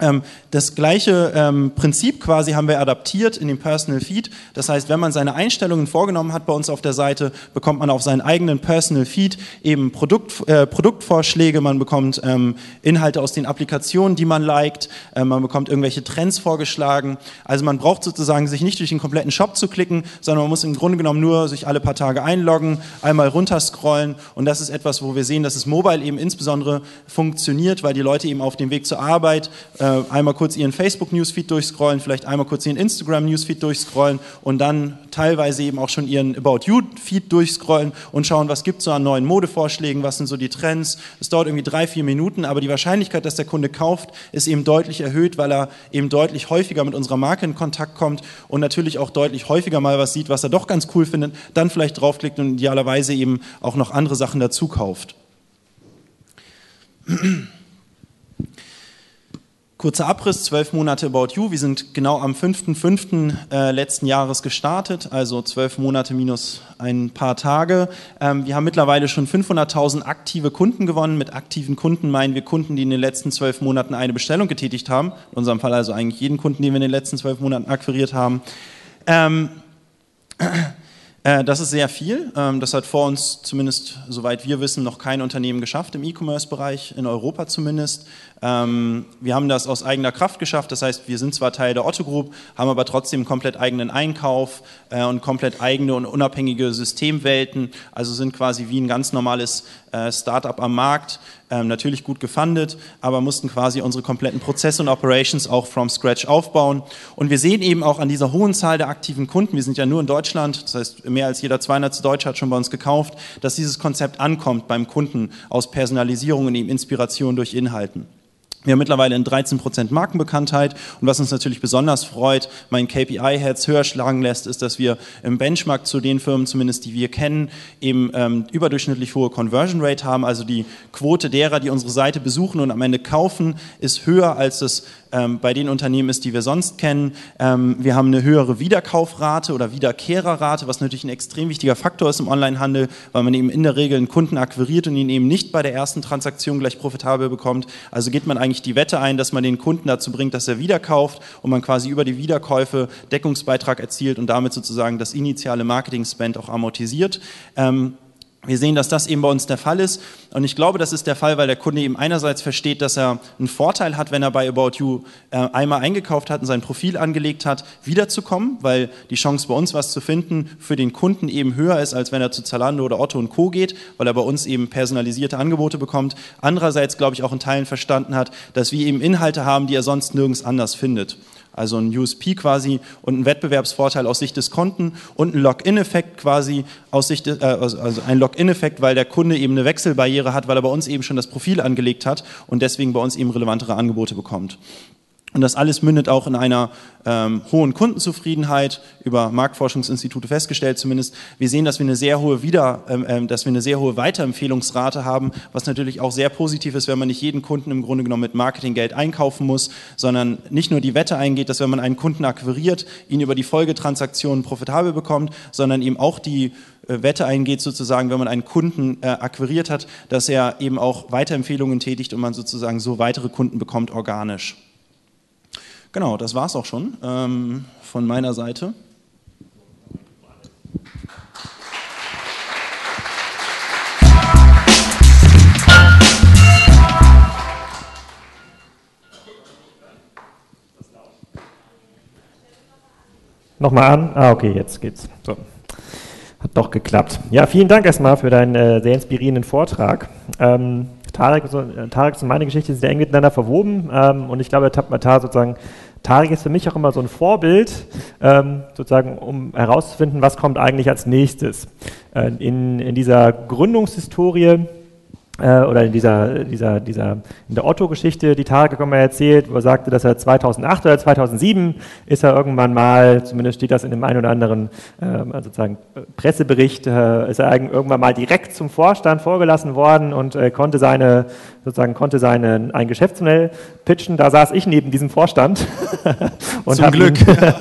Ähm, das gleiche ähm, Prinzip quasi haben wir adaptiert in dem Personal Feed. Das heißt, wenn man seine Einstellungen vorgenommen hat bei uns auf der Seite, bekommt man auf seinen eigenen Personal Feed eben Produkt, äh, Produktvorschläge, man bekommt ähm, Inhalte aus den Applikationen, die man liked, äh, man bekommt irgendwelche Trends vorgeschlagen. Also man braucht sozusagen sich nicht durch den kompletten Shop zu klicken, sondern man muss im Grunde genommen nur sich alle paar Tage einloggen, einmal runterscrollen und das ist etwas, wo wir sehen, dass es mobile eben insbesondere funktioniert, weil die Leute eben auf dem Weg zur Arbeit äh, äh, einmal kurz ihren Facebook-Newsfeed durchscrollen, vielleicht einmal kurz ihren Instagram-Newsfeed durchscrollen und dann teilweise eben auch schon ihren About You-Feed durchscrollen und schauen, was gibt es so an neuen Modevorschlägen, was sind so die Trends. Es dauert irgendwie drei, vier Minuten, aber die Wahrscheinlichkeit, dass der Kunde kauft, ist eben deutlich erhöht, weil er eben deutlich häufiger mit unserer Marke in Kontakt kommt und natürlich auch deutlich häufiger mal was sieht, was er doch ganz cool findet, dann vielleicht draufklickt und idealerweise eben auch noch andere Sachen dazu kauft. Kurzer Abriss, zwölf Monate About You. Wir sind genau am 5.5. Äh, letzten Jahres gestartet, also zwölf Monate minus ein paar Tage. Ähm, wir haben mittlerweile schon 500.000 aktive Kunden gewonnen. Mit aktiven Kunden meinen wir Kunden, die in den letzten zwölf Monaten eine Bestellung getätigt haben. In unserem Fall also eigentlich jeden Kunden, den wir in den letzten zwölf Monaten akquiriert haben. Ähm, äh, das ist sehr viel. Ähm, das hat vor uns zumindest, soweit wir wissen, noch kein Unternehmen geschafft im E-Commerce-Bereich, in Europa zumindest. Ähm, wir haben das aus eigener Kraft geschafft. Das heißt, wir sind zwar Teil der Otto Group, haben aber trotzdem komplett eigenen Einkauf äh, und komplett eigene und unabhängige Systemwelten. Also sind quasi wie ein ganz normales äh, Startup am Markt. Ähm, natürlich gut gefundet, aber mussten quasi unsere kompletten Prozesse und Operations auch from scratch aufbauen. Und wir sehen eben auch an dieser hohen Zahl der aktiven Kunden, wir sind ja nur in Deutschland, das heißt mehr als jeder 200. Deutsche hat schon bei uns gekauft, dass dieses Konzept ankommt beim Kunden aus Personalisierung und eben Inspiration durch Inhalten. Wir haben mittlerweile in 13 Prozent Markenbekanntheit und was uns natürlich besonders freut, mein KPI-Herz höher schlagen lässt, ist, dass wir im Benchmark zu den Firmen, zumindest die wir kennen, eben ähm, überdurchschnittlich hohe Conversion Rate haben. Also die Quote derer, die unsere Seite besuchen und am Ende kaufen, ist höher als das ähm, bei den Unternehmen ist, die wir sonst kennen. Ähm, wir haben eine höhere Wiederkaufrate oder Wiederkehrerrate, was natürlich ein extrem wichtiger Faktor ist im Onlinehandel, weil man eben in der Regel einen Kunden akquiriert und ihn eben nicht bei der ersten Transaktion gleich profitabel bekommt. Also geht man eigentlich die Wette ein, dass man den Kunden dazu bringt, dass er wieder kauft und man quasi über die Wiederkäufe Deckungsbeitrag erzielt und damit sozusagen das initiale Marketing-Spend auch amortisiert. Ähm, wir sehen, dass das eben bei uns der Fall ist. Und ich glaube, das ist der Fall, weil der Kunde eben einerseits versteht, dass er einen Vorteil hat, wenn er bei About You äh, einmal eingekauft hat und sein Profil angelegt hat, wiederzukommen, weil die Chance bei uns was zu finden für den Kunden eben höher ist, als wenn er zu Zalando oder Otto und Co. geht, weil er bei uns eben personalisierte Angebote bekommt. Andererseits, glaube ich, auch in Teilen verstanden hat, dass wir eben Inhalte haben, die er sonst nirgends anders findet also ein USP quasi und ein Wettbewerbsvorteil aus Sicht des Konten und ein Login-Effekt quasi aus Sicht, äh, also, ein Login-Effekt, weil der Kunde eben eine Wechselbarriere hat, weil er bei uns eben schon das Profil angelegt hat und deswegen bei uns eben relevantere Angebote bekommt. Und das alles mündet auch in einer ähm, hohen Kundenzufriedenheit, über Marktforschungsinstitute festgestellt zumindest. Wir sehen, dass wir eine sehr hohe Wieder, ähm, ähm, dass wir eine sehr hohe Weiterempfehlungsrate haben, was natürlich auch sehr positiv ist, wenn man nicht jeden Kunden im Grunde genommen mit Marketinggeld einkaufen muss, sondern nicht nur die Wette eingeht, dass wenn man einen Kunden akquiriert, ihn über die Folgetransaktionen profitabel bekommt, sondern ihm auch die äh, Wette eingeht, sozusagen, wenn man einen Kunden äh, akquiriert hat, dass er eben auch Weiterempfehlungen tätigt und man sozusagen so weitere Kunden bekommt organisch. Genau, das war es auch schon ähm, von meiner Seite. Nochmal an. Ah, okay, jetzt geht's. So. Hat doch geklappt. Ja, vielen Dank erstmal für deinen äh, sehr inspirierenden Vortrag. Ähm, Tarek, so, äh, Tarek und meine Geschichte sind sehr eng miteinander verwoben ähm, und ich glaube, Tapmatar sozusagen Tarek ist für mich auch immer so ein Vorbild, ähm, sozusagen, um herauszufinden, was kommt eigentlich als nächstes. Äh, in, in dieser Gründungshistorie äh, oder in dieser, dieser, dieser, in der Otto-Geschichte, die Tarek mal erzählt, wo er sagte, dass er 2008 oder 2007 ist er irgendwann mal, zumindest steht das in dem einen oder anderen ähm, also sozusagen Pressebericht, äh, ist er irgendwann mal direkt zum Vorstand vorgelassen worden und äh, konnte seine, sozusagen konnte seine, ein Geschäftsmodell pitchen. Da saß ich neben diesem Vorstand (laughs) und habe ihn,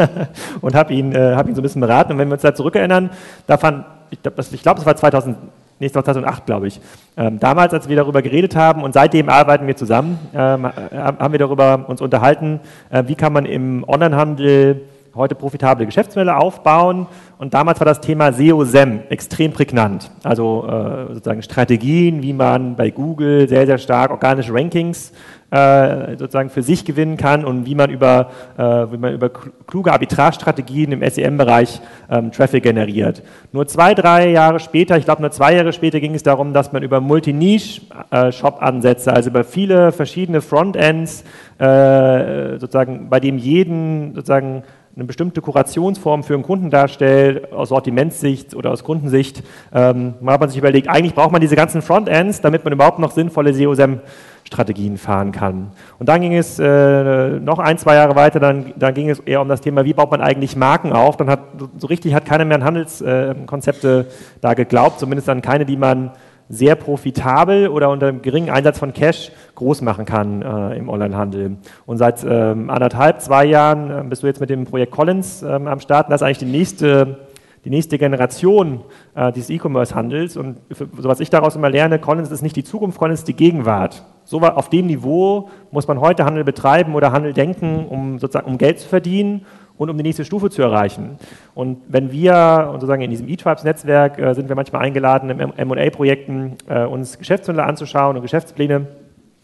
(laughs) und hab ihn, äh, hab ihn so ein bisschen beraten. Und wenn wir uns da zurückerinnern, da fand, ich glaube, das, glaub, das war 2000 nee, 2008, glaube ich. Ähm, damals, als wir darüber geredet haben und seitdem arbeiten wir zusammen, ähm, haben wir darüber uns unterhalten, äh, wie kann man im Onlinehandel heute profitable Geschäftsmodelle aufbauen. Und damals war das Thema SEO-SEM extrem prägnant. Also äh, sozusagen Strategien, wie man bei Google sehr, sehr stark organische Rankings äh, sozusagen für sich gewinnen kann und wie man über, äh, wie man über kluge Arbitrage-Strategien im SEM-Bereich ähm, Traffic generiert. Nur zwei, drei Jahre später, ich glaube nur zwei Jahre später ging es darum, dass man über Multi-Niche-Shop-Ansätze, also über viele verschiedene Frontends, äh, sozusagen bei dem jeden sozusagen eine bestimmte Kurationsform für einen Kunden darstellt, aus Sortimentssicht oder aus Kundensicht, ähm, hat man sich überlegt, eigentlich braucht man diese ganzen Frontends, damit man überhaupt noch sinnvolle SEO-SEM-Strategien fahren kann. Und dann ging es äh, noch ein, zwei Jahre weiter, dann, dann ging es eher um das Thema, wie baut man eigentlich Marken auf. Dann hat so richtig hat keiner mehr an Handelskonzepte äh, da geglaubt, zumindest an keine, die man sehr profitabel oder unter einem geringen Einsatz von Cash groß machen kann äh, im Onlinehandel. Und seit ähm, anderthalb, zwei Jahren äh, bist du jetzt mit dem Projekt Collins ähm, am Start. Das ist eigentlich die nächste, die nächste Generation äh, dieses E-Commerce-Handels. Und für, so was ich daraus immer lerne, Collins ist nicht die Zukunft, Collins ist die Gegenwart. So auf dem Niveau muss man heute Handel betreiben oder Handel denken, um sozusagen um Geld zu verdienen und um die nächste Stufe zu erreichen. Und wenn wir, sozusagen in diesem eTribes-Netzwerk, äh, sind wir manchmal eingeladen, in M&A-Projekten äh, uns Geschäftsmodelle anzuschauen und Geschäftspläne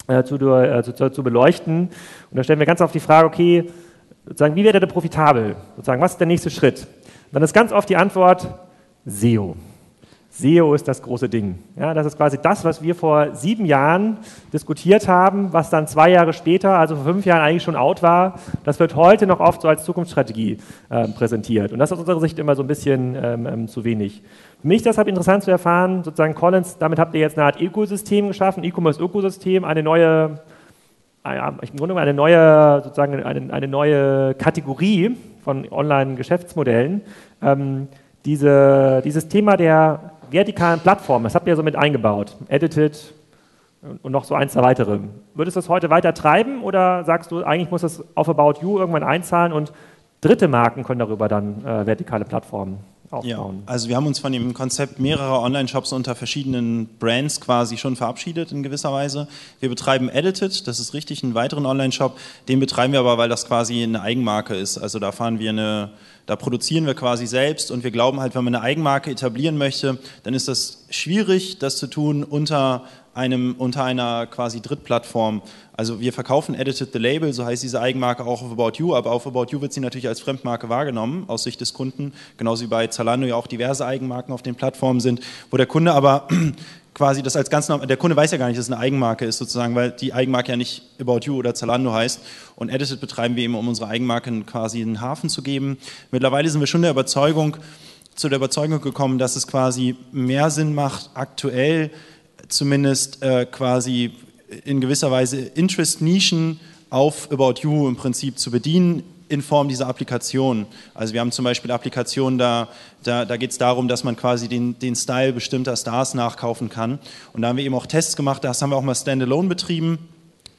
äh, zu, äh, zu, zu, beleuchten. Und da stellen wir ganz oft die Frage, okay, sozusagen, wie wird er denn profitabel? Sozusagen, was ist der nächste Schritt? Dann ist ganz oft die Antwort SEO. SEO ist das große Ding. Ja, das ist quasi das, was wir vor sieben Jahren diskutiert haben, was dann zwei Jahre später, also vor fünf Jahren eigentlich schon out war. Das wird heute noch oft so als Zukunftsstrategie äh, präsentiert. Und das ist aus unserer Sicht immer so ein bisschen ähm, ähm, zu wenig. Für mich deshalb interessant zu erfahren, sozusagen Collins, damit habt ihr jetzt eine Art Ökosystem geschaffen, E-Commerce-Ökosystem, eine neue, äh, im Grunde eine neue, sozusagen eine, eine neue Kategorie von Online-Geschäftsmodellen. Ähm, diese, dieses Thema der vertikalen Plattformen, das habt ihr so mit eingebaut, Edited und noch so ein, zwei weitere. Würdest du das heute weiter treiben oder sagst du, eigentlich muss das auf About You irgendwann einzahlen und dritte Marken können darüber dann äh, vertikale Plattformen aufbauen? Ja, also wir haben uns von dem Konzept mehrerer Online-Shops unter verschiedenen Brands quasi schon verabschiedet in gewisser Weise. Wir betreiben Edited, das ist richtig, einen weiteren Online-Shop. Den betreiben wir aber, weil das quasi eine Eigenmarke ist. Also da fahren wir eine da produzieren wir quasi selbst und wir glauben halt, wenn man eine Eigenmarke etablieren möchte, dann ist das schwierig, das zu tun unter einem, unter einer quasi Drittplattform. Also wir verkaufen Edited the Label, so heißt diese Eigenmarke auch auf About You, aber auf About You wird sie natürlich als Fremdmarke wahrgenommen, aus Sicht des Kunden, genauso wie bei Zalando ja auch diverse Eigenmarken auf den Plattformen sind, wo der Kunde aber (clears throat) quasi das als ganz normal, der Kunde weiß ja gar nicht, dass es eine Eigenmarke ist sozusagen, weil die Eigenmarke ja nicht About You oder Zalando heißt und Edited betreiben wir eben, um unsere Eigenmarken quasi einen Hafen zu geben. Mittlerweile sind wir schon der Überzeugung, zu der Überzeugung gekommen, dass es quasi mehr Sinn macht, aktuell zumindest äh, quasi in gewisser Weise Interest-Nischen auf About You im Prinzip zu bedienen in Form dieser Applikation. Also wir haben zum Beispiel Applikationen, da, da, da geht es darum, dass man quasi den, den Style bestimmter Stars nachkaufen kann. Und da haben wir eben auch Tests gemacht, das haben wir auch mal standalone betrieben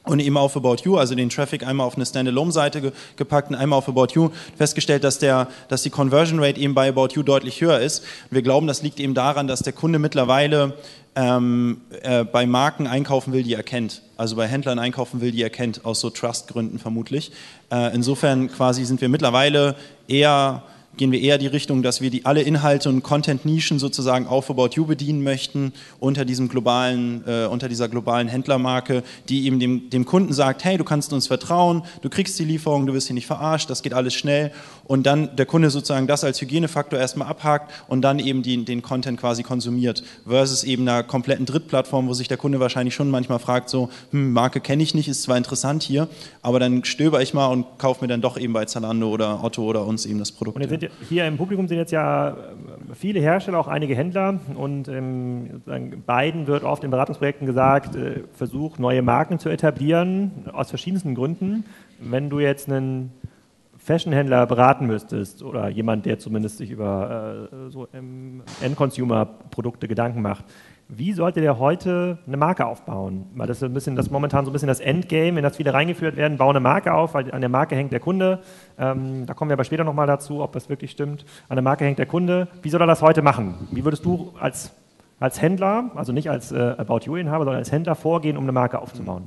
und eben auf About You, also den Traffic einmal auf eine Standalone-Seite ge gepackt und einmal auf About You, festgestellt, dass, der, dass die Conversion Rate eben bei About You deutlich höher ist. Und wir glauben, das liegt eben daran, dass der Kunde mittlerweile ähm, äh, bei Marken einkaufen will, die er kennt. Also bei Händlern einkaufen will, die er kennt, aus so Trust-Gründen vermutlich. Äh, insofern quasi sind wir mittlerweile eher gehen wir eher die Richtung, dass wir die alle Inhalte und Content-Nischen sozusagen auf About You bedienen möchten unter diesem globalen, äh, unter dieser globalen Händlermarke, die eben dem, dem Kunden sagt, hey, du kannst uns vertrauen, du kriegst die Lieferung, du wirst hier nicht verarscht, das geht alles schnell. Und dann der Kunde sozusagen das als Hygienefaktor erstmal abhakt und dann eben die, den Content quasi konsumiert versus eben einer kompletten Drittplattform, wo sich der Kunde wahrscheinlich schon manchmal fragt, so, hm, Marke kenne ich nicht, ist zwar interessant hier, aber dann stöber ich mal und kaufe mir dann doch eben bei Zalando oder Otto oder uns eben das Produkt hier im Publikum sind jetzt ja äh, viele Hersteller, auch einige Händler und ähm, beiden wird oft in Beratungsprojekten gesagt, äh, versuch neue Marken zu etablieren, aus verschiedensten Gründen. Wenn du jetzt einen Fashionhändler beraten müsstest oder jemand, der zumindest sich über äh, so End-Consumer-Produkte Gedanken macht, wie sollte der heute eine Marke aufbauen? Weil das ist ein bisschen, das momentan so ein bisschen das Endgame, in das viele reingeführt werden, bauen eine Marke auf, weil an der Marke hängt der Kunde. Ähm, da kommen wir aber später nochmal dazu, ob das wirklich stimmt. An der Marke hängt der Kunde. Wie soll er das heute machen? Wie würdest du als, als Händler, also nicht als äh, About You-Inhaber, sondern als Händler vorgehen, um eine Marke aufzubauen?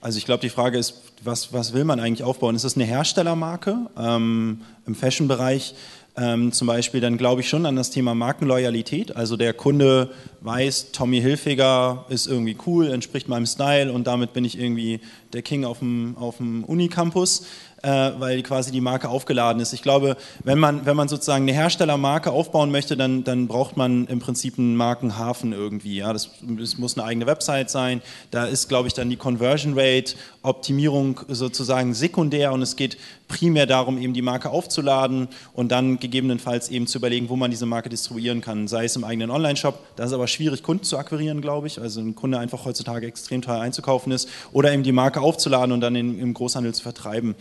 Also ich glaube, die Frage ist, was, was will man eigentlich aufbauen? Ist das eine Herstellermarke ähm, im Fashion-Bereich? Ähm, zum Beispiel, dann glaube ich schon an das Thema Markenloyalität. Also der Kunde weiß, Tommy Hilfiger ist irgendwie cool, entspricht meinem Style und damit bin ich irgendwie der King auf dem, auf dem Unicampus weil quasi die Marke aufgeladen ist. Ich glaube, wenn man, wenn man sozusagen eine Herstellermarke aufbauen möchte, dann, dann braucht man im Prinzip einen Markenhafen irgendwie. Ja? Das, das muss eine eigene Website sein. Da ist, glaube ich, dann die Conversion Rate, Optimierung sozusagen sekundär und es geht primär darum, eben die Marke aufzuladen und dann gegebenenfalls eben zu überlegen, wo man diese Marke distribuieren kann, sei es im eigenen Online-Shop. Da ist aber schwierig, Kunden zu akquirieren, glaube ich. Also ein Kunde einfach heutzutage extrem teuer einzukaufen ist oder eben die Marke aufzuladen und dann in, im Großhandel zu vertreiben.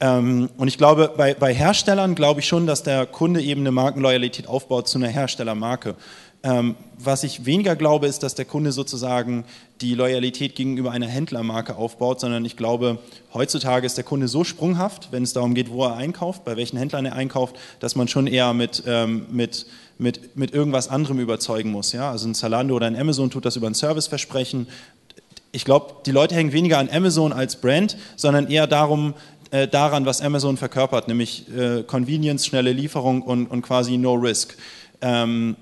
Ähm, und ich glaube, bei, bei Herstellern glaube ich schon, dass der Kunde eben eine Markenloyalität aufbaut zu einer Herstellermarke. Ähm, was ich weniger glaube, ist, dass der Kunde sozusagen die Loyalität gegenüber einer Händlermarke aufbaut, sondern ich glaube, heutzutage ist der Kunde so sprunghaft, wenn es darum geht, wo er einkauft, bei welchen Händlern er einkauft, dass man schon eher mit, ähm, mit, mit, mit irgendwas anderem überzeugen muss. Ja? Also ein Zalando oder ein Amazon tut das über ein Serviceversprechen. Ich glaube, die Leute hängen weniger an Amazon als Brand, sondern eher darum, äh, daran, was Amazon verkörpert, nämlich äh, Convenience, schnelle Lieferung und, und quasi No Risk. Ähm,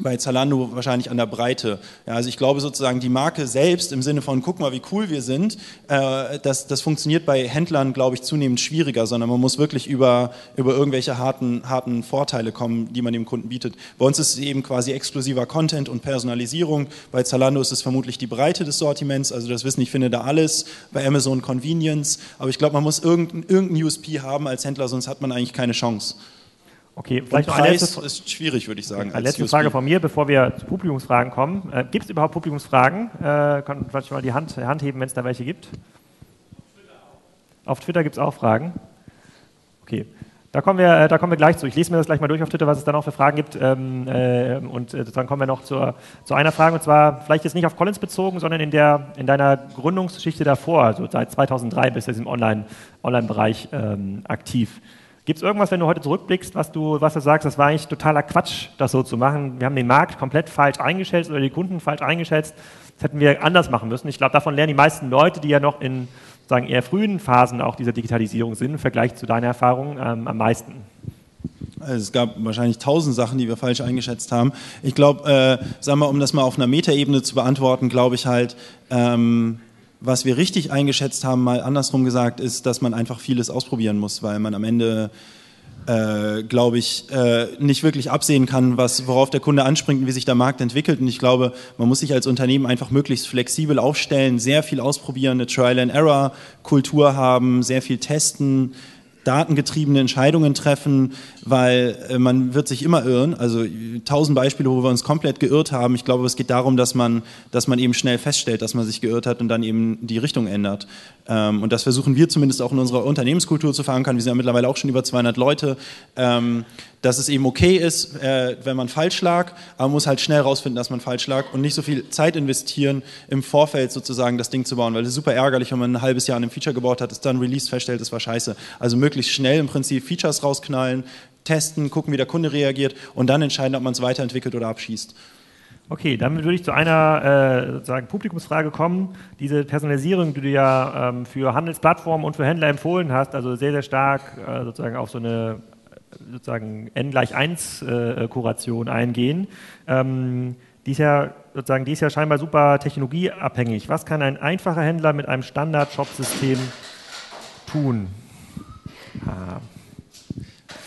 bei Zalando wahrscheinlich an der Breite. Ja, also ich glaube sozusagen die Marke selbst im Sinne von, guck mal, wie cool wir sind, äh, das, das funktioniert bei Händlern, glaube ich, zunehmend schwieriger, sondern man muss wirklich über, über irgendwelche harten, harten Vorteile kommen, die man dem Kunden bietet. Bei uns ist es eben quasi exklusiver Content und Personalisierung. Bei Zalando ist es vermutlich die Breite des Sortiments, also das Wissen, ich finde da alles. Bei Amazon Convenience. Aber ich glaube, man muss irgendein, irgendein USP haben als Händler, sonst hat man eigentlich keine Chance. Okay, vielleicht noch eine letzte, ist schwierig, würde ich sagen. Eine letzte Frage von mir, bevor wir zu Publikumsfragen kommen. Äh, gibt es überhaupt Publikumsfragen? Äh, kann vielleicht mal die Hand, Hand heben, wenn es da welche gibt. Auf Twitter gibt es auch Fragen. Okay, da kommen, wir, äh, da kommen wir gleich zu. Ich lese mir das gleich mal durch auf Twitter, was es da noch für Fragen gibt. Ähm, äh, und äh, dann kommen wir noch zur, zu einer Frage, und zwar vielleicht jetzt nicht auf Collins bezogen, sondern in, der, in deiner Gründungsgeschichte davor. Also seit 2003 bist du in diesem Online-Bereich Online ähm, aktiv. Gibt es irgendwas, wenn du heute zurückblickst, was du, was du sagst, das war eigentlich totaler Quatsch, das so zu machen? Wir haben den Markt komplett falsch eingeschätzt oder die Kunden falsch eingeschätzt. Das hätten wir anders machen müssen. Ich glaube, davon lernen die meisten Leute, die ja noch in sagen, eher frühen Phasen auch dieser Digitalisierung sind, im Vergleich zu deiner Erfahrung ähm, am meisten. Also es gab wahrscheinlich tausend Sachen, die wir falsch eingeschätzt haben. Ich glaube, äh, sagen wir, um das mal auf einer Metaebene zu beantworten, glaube ich halt, ähm, was wir richtig eingeschätzt haben, mal andersrum gesagt, ist, dass man einfach vieles ausprobieren muss, weil man am Ende, äh, glaube ich, äh, nicht wirklich absehen kann, was, worauf der Kunde anspringt und wie sich der Markt entwickelt. Und ich glaube, man muss sich als Unternehmen einfach möglichst flexibel aufstellen, sehr viel ausprobieren, eine Trial-and-Error-Kultur haben, sehr viel testen, datengetriebene Entscheidungen treffen, weil äh, man wird sich immer irren. Also tausend Beispiele, wo wir uns komplett geirrt haben. Ich glaube, es geht darum, dass man, dass man eben schnell feststellt, dass man sich geirrt hat und dann eben die Richtung ändert. Ähm, und das versuchen wir zumindest auch in unserer Unternehmenskultur zu verankern. Wir sind ja mittlerweile auch schon über 200 Leute. Ähm, dass es eben okay ist, äh, wenn man falsch lag, aber man muss halt schnell rausfinden, dass man falsch lag und nicht so viel Zeit investieren, im Vorfeld sozusagen das Ding zu bauen, weil es ist super ärgerlich, wenn man ein halbes Jahr an einem Feature gebaut hat, es dann Release feststellt, es war scheiße. Also möglichst schnell im Prinzip Features rausknallen, testen, gucken, wie der Kunde reagiert und dann entscheiden, ob man es weiterentwickelt oder abschießt. Okay, dann würde ich zu einer äh, sozusagen Publikumsfrage kommen. Diese Personalisierung, die du ja ähm, für Handelsplattformen und für Händler empfohlen hast, also sehr, sehr stark äh, sozusagen auf so eine sozusagen n gleich 1 äh, Kuration eingehen. Ähm, die ist ja sozusagen, die ist ja scheinbar super technologieabhängig. Was kann ein einfacher Händler mit einem Standard-Shop-System tun? Ah.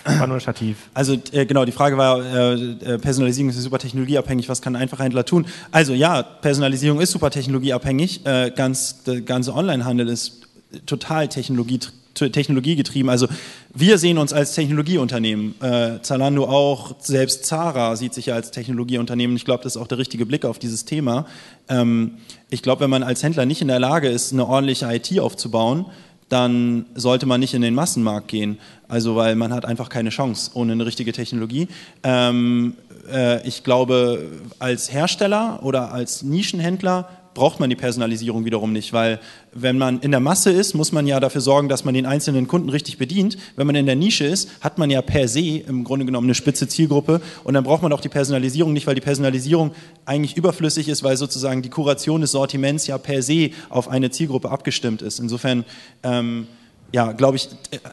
Administrativ. Also äh, genau, die Frage war, äh, äh, Personalisierung ist super technologieabhängig, was kann ein einfacher Händler tun? Also ja, Personalisierung ist super technologieabhängig, äh, ganz, der ganze Onlinehandel ist total technologieabhängig technologiegetrieben. Also wir sehen uns als Technologieunternehmen. Äh, Zalando auch, selbst Zara sieht sich ja als Technologieunternehmen. Ich glaube, das ist auch der richtige Blick auf dieses Thema. Ähm, ich glaube, wenn man als Händler nicht in der Lage ist, eine ordentliche IT aufzubauen, dann sollte man nicht in den Massenmarkt gehen. Also weil man hat einfach keine Chance ohne eine richtige Technologie. Ähm, äh, ich glaube, als Hersteller oder als Nischenhändler braucht man die Personalisierung wiederum nicht, weil wenn man in der Masse ist, muss man ja dafür sorgen, dass man den einzelnen Kunden richtig bedient. Wenn man in der Nische ist, hat man ja per se im Grunde genommen eine spitze Zielgruppe und dann braucht man auch die Personalisierung nicht, weil die Personalisierung eigentlich überflüssig ist, weil sozusagen die Kuration des Sortiments ja per se auf eine Zielgruppe abgestimmt ist. Insofern ähm, ja, glaube ich,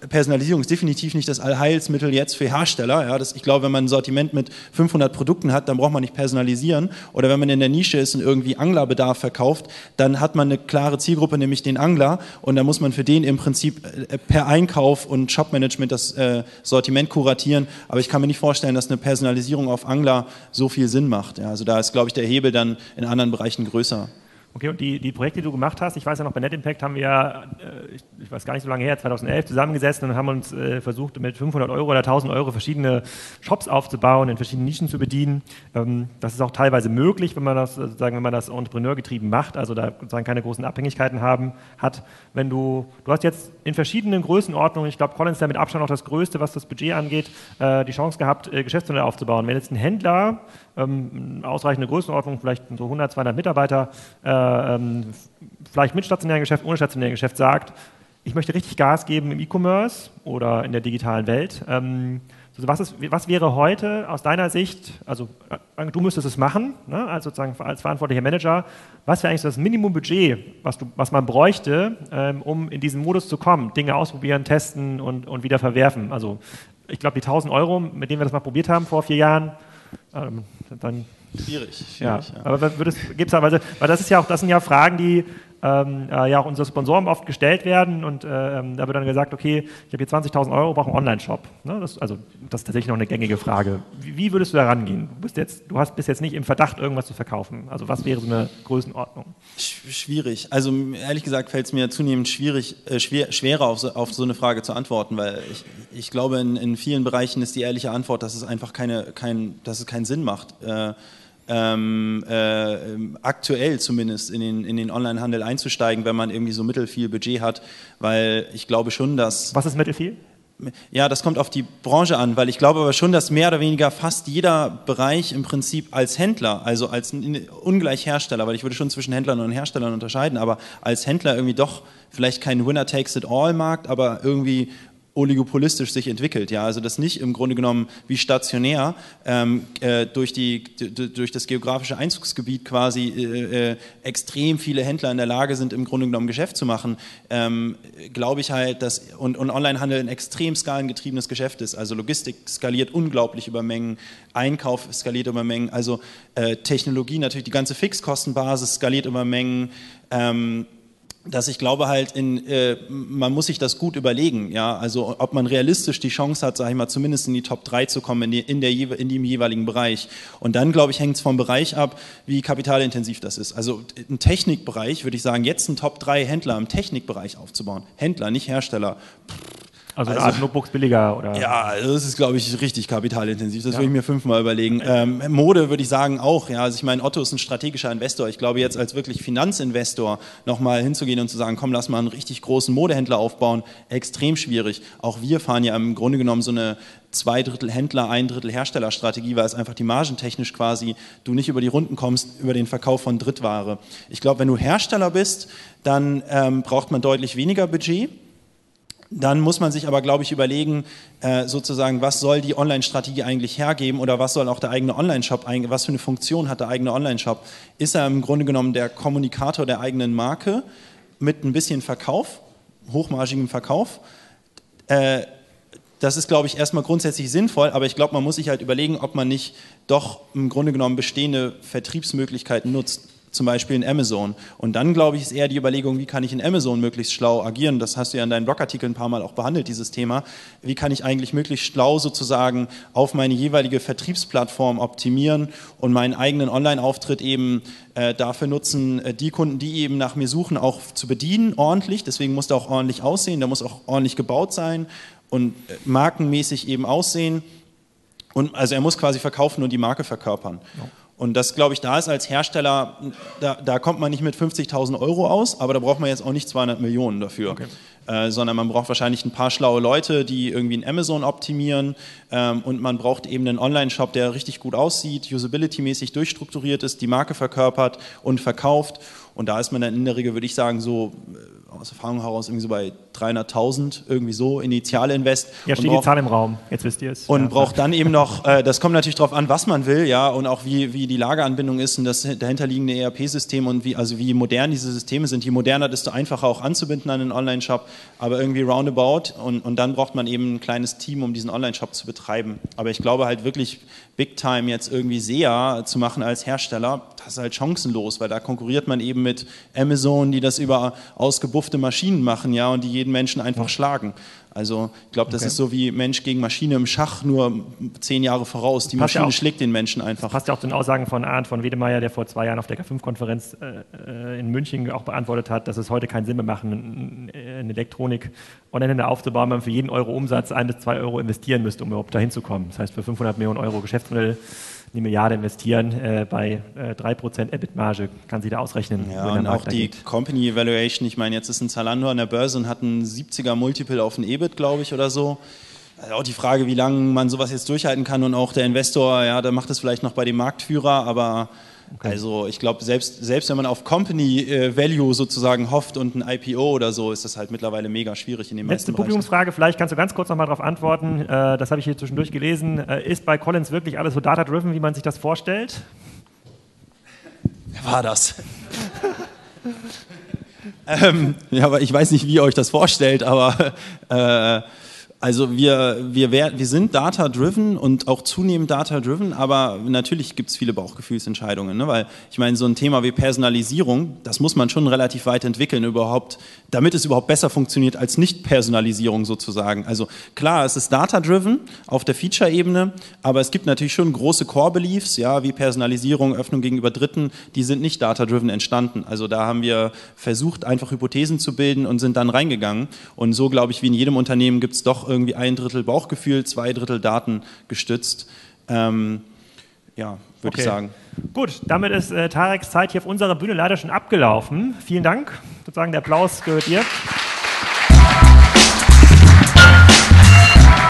Personalisierung ist definitiv nicht das Allheilsmittel jetzt für Hersteller. Ja, das, ich glaube, wenn man ein Sortiment mit 500 Produkten hat, dann braucht man nicht personalisieren. Oder wenn man in der Nische ist und irgendwie Anglerbedarf verkauft, dann hat man eine klare Zielgruppe, nämlich den Angler. Und dann muss man für den im Prinzip äh, per Einkauf und Shopmanagement das äh, Sortiment kuratieren. Aber ich kann mir nicht vorstellen, dass eine Personalisierung auf Angler so viel Sinn macht. Ja, also da ist, glaube ich, der Hebel dann in anderen Bereichen größer. Okay, und die, die Projekte, die du gemacht hast, ich weiß ja noch, bei NetImpact haben wir ja, äh, ich, ich, weiß gar nicht so lange her, 2011 zusammengesessen und haben uns äh, versucht, mit 500 Euro oder 1000 Euro verschiedene Shops aufzubauen, in verschiedenen Nischen zu bedienen. Ähm, das ist auch teilweise möglich, wenn man das sozusagen, wenn man das entrepreneurgetrieben macht, also da sozusagen keine großen Abhängigkeiten haben, hat. Wenn du, du hast jetzt in verschiedenen Größenordnungen, ich glaube, Collins ist ja mit Abstand auch das Größte, was das Budget angeht, äh, die Chance gehabt, äh, Geschäftsmodelle aufzubauen. Wenn jetzt ein Händler ähm, ausreichende Größenordnung, vielleicht so 100, 200 Mitarbeiter, äh, ähm, vielleicht mit stationärem Geschäft, ohne stationärem Geschäft sagt, ich möchte richtig Gas geben im E-Commerce oder in der digitalen Welt. Ähm, was, ist, was, wäre heute aus deiner Sicht, also äh, du müsstest es machen, ne, als sozusagen als verantwortlicher Manager, was wäre eigentlich das Minimumbudget, was, was man bräuchte, ähm, um in diesen Modus zu kommen, Dinge ausprobieren, testen und, und wieder verwerfen? Also ich glaube, die 1000 Euro, mit denen wir das mal probiert haben vor vier Jahren, ähm, dann schwierig. schwierig ja. ja. Aber gibt es da, weil, weil das ist ja auch, das sind ja Fragen, die ähm, äh, ja auch unsere Sponsoren oft gestellt werden und äh, ähm, da wird dann gesagt, okay, ich habe hier 20.000 Euro, brauche einen Online-Shop. Ne? Das, also das ist tatsächlich noch eine gängige Frage. Wie, wie würdest du da rangehen? Du, bist jetzt, du hast bis jetzt nicht im Verdacht, irgendwas zu verkaufen. Also was wäre so eine Größenordnung? Schwierig. Also ehrlich gesagt fällt es mir zunehmend schwierig, äh, schwer, schwerer auf so, auf so, eine Frage zu antworten, weil ich, ich glaube, in, in, vielen Bereichen ist die ehrliche Antwort, dass es einfach keine, kein, dass es keinen Sinn macht. Äh, ähm, äh, aktuell zumindest in den, in den Onlinehandel einzusteigen, wenn man irgendwie so mittelfiel Budget hat, weil ich glaube schon, dass... Was ist mittelfiel? Ja, das kommt auf die Branche an, weil ich glaube aber schon, dass mehr oder weniger fast jeder Bereich im Prinzip als Händler, also als ungleich Hersteller, weil ich würde schon zwischen Händlern und Herstellern unterscheiden, aber als Händler irgendwie doch vielleicht kein Winner-Takes-it-all-Markt, aber irgendwie oligopolistisch sich entwickelt. Ja, also das nicht im Grunde genommen wie stationär ähm, äh, durch, die, durch das geografische Einzugsgebiet quasi äh, äh, extrem viele Händler in der Lage sind, im Grunde genommen Geschäft zu machen, ähm, glaube ich halt, dass und, und Onlinehandel ein extrem skalengetriebenes Geschäft ist. Also Logistik skaliert unglaublich über Mengen, Einkauf skaliert über Mengen, also äh, Technologie natürlich die ganze Fixkostenbasis skaliert über Mengen. Ähm, dass ich glaube halt, in, äh, man muss sich das gut überlegen, ja, also ob man realistisch die Chance hat, sage ich mal, zumindest in die Top 3 zu kommen, in, die, in, der, in dem jeweiligen Bereich. Und dann, glaube ich, hängt es vom Bereich ab, wie kapitalintensiv das ist. Also im Technikbereich würde ich sagen, jetzt einen Top 3 Händler im Technikbereich aufzubauen. Händler, nicht Hersteller. Also, also Art Notebooks billiger oder? Ja, also das ist, glaube ich, richtig kapitalintensiv. Das ja. würde ich mir fünfmal überlegen. Ähm, Mode würde ich sagen auch. Ja, also ich meine, Otto ist ein strategischer Investor. Ich glaube, jetzt als wirklich Finanzinvestor nochmal hinzugehen und zu sagen, komm, lass mal einen richtig großen Modehändler aufbauen, extrem schwierig. Auch wir fahren ja im Grunde genommen so eine zwei Drittel Händler, ein Drittel Herstellerstrategie, weil es einfach die margentechnisch quasi du nicht über die Runden kommst über den Verkauf von Drittware. Ich glaube, wenn du Hersteller bist, dann ähm, braucht man deutlich weniger Budget dann muss man sich aber, glaube ich, überlegen, äh, sozusagen, was soll die Online-Strategie eigentlich hergeben oder was soll auch der eigene Online-Shop, was für eine Funktion hat der eigene Online-Shop? Ist er im Grunde genommen der Kommunikator der eigenen Marke mit ein bisschen Verkauf, hochmargigem Verkauf? Äh, das ist, glaube ich, erstmal grundsätzlich sinnvoll, aber ich glaube, man muss sich halt überlegen, ob man nicht doch im Grunde genommen bestehende Vertriebsmöglichkeiten nutzt zum Beispiel in Amazon. Und dann, glaube ich, ist eher die Überlegung, wie kann ich in Amazon möglichst schlau agieren? Das hast du ja in deinen Blogartikeln ein paar Mal auch behandelt, dieses Thema. Wie kann ich eigentlich möglichst schlau sozusagen auf meine jeweilige Vertriebsplattform optimieren und meinen eigenen Online-Auftritt eben äh, dafür nutzen, äh, die Kunden, die eben nach mir suchen, auch zu bedienen, ordentlich. Deswegen muss der auch ordentlich aussehen, der muss auch ordentlich gebaut sein und äh, markenmäßig eben aussehen. Und also er muss quasi verkaufen und die Marke verkörpern. Ja. Und das, glaube ich, da ist als Hersteller, da, da kommt man nicht mit 50.000 Euro aus, aber da braucht man jetzt auch nicht 200 Millionen dafür. Okay. Äh, sondern man braucht wahrscheinlich ein paar schlaue Leute, die irgendwie in Amazon optimieren ähm, und man braucht eben einen Online-Shop, der richtig gut aussieht, usability-mäßig durchstrukturiert ist, die Marke verkörpert und verkauft. Und da ist man dann in der Regel, würde ich sagen, so äh, aus Erfahrung heraus irgendwie so bei 300.000, irgendwie so, Initialinvest. Ja, steht braucht, die Zahl im Raum, jetzt wisst ihr es. Und ja. braucht dann eben noch, äh, das kommt natürlich darauf an, was man will, ja, und auch wie, wie die Lageranbindung ist und das dahinterliegende ERP-System und wie, also wie modern diese Systeme sind. Je moderner, desto einfacher auch anzubinden an den Online-Shop, aber irgendwie roundabout und, und dann braucht man eben ein kleines Team, um diesen Online-Shop zu betreiben. Aber ich glaube halt wirklich, Big Time jetzt irgendwie SEA zu machen als Hersteller, das ist halt chancenlos, weil da konkurriert man eben mit Amazon, die das über ausgebuffte Maschinen machen, ja, und die jeden Menschen einfach schlagen. Also ich glaube, das okay. ist so wie Mensch gegen Maschine im Schach, nur zehn Jahre voraus. Die Maschine ja schlägt den Menschen einfach. Das passt ja auch zu den Aussagen von Arndt von Wedemeyer, der vor zwei Jahren auf der K5-Konferenz äh, äh, in München auch beantwortet hat, dass es heute keinen Sinn mehr macht, eine Elektronik online aufzubauen, wenn man für jeden Euro Umsatz ein bis zwei Euro investieren müsste, um überhaupt dahin zu kommen. Das heißt, für 500 Millionen Euro Geschäftsmodell eine Milliarde investieren äh, bei äh, 3% EBIT-Marge, kann sie da ausrechnen. Ja, und auch die geht. Company Evaluation, ich meine, jetzt ist ein Zalando an der Börse und hat ein 70er Multiple auf ein EBIT, glaube ich, oder so. Also auch die Frage, wie lange man sowas jetzt durchhalten kann und auch der Investor, ja, der macht es vielleicht noch bei dem Marktführer, aber Okay. Also ich glaube, selbst, selbst wenn man auf Company äh, Value sozusagen hofft und ein IPO oder so, ist das halt mittlerweile mega schwierig in dem Letzte Publikumsfrage, vielleicht kannst du ganz kurz nochmal darauf antworten, äh, das habe ich hier zwischendurch gelesen. Äh, ist bei Collins wirklich alles so data-driven, wie man sich das vorstellt? Wer war das? (laughs) ähm, ja, aber ich weiß nicht, wie ihr euch das vorstellt, aber äh, also wir, wir, wir sind data-driven und auch zunehmend data-driven, aber natürlich gibt es viele Bauchgefühlsentscheidungen, ne? weil ich meine, so ein Thema wie Personalisierung, das muss man schon relativ weit entwickeln überhaupt, damit es überhaupt besser funktioniert als Nicht-Personalisierung sozusagen. Also klar, es ist data-driven auf der Feature-Ebene, aber es gibt natürlich schon große Core-Beliefs, ja, wie Personalisierung, Öffnung gegenüber Dritten, die sind nicht data-driven entstanden. Also da haben wir versucht, einfach Hypothesen zu bilden und sind dann reingegangen. Und so, glaube ich, wie in jedem Unternehmen gibt es doch irgendwie ein Drittel Bauchgefühl, zwei Drittel Daten gestützt. Ähm, ja, würde okay. ich sagen. Gut, damit ist äh, Tareks Zeit hier auf unserer Bühne leider schon abgelaufen. Vielen Dank. Sozusagen der Applaus gehört dir.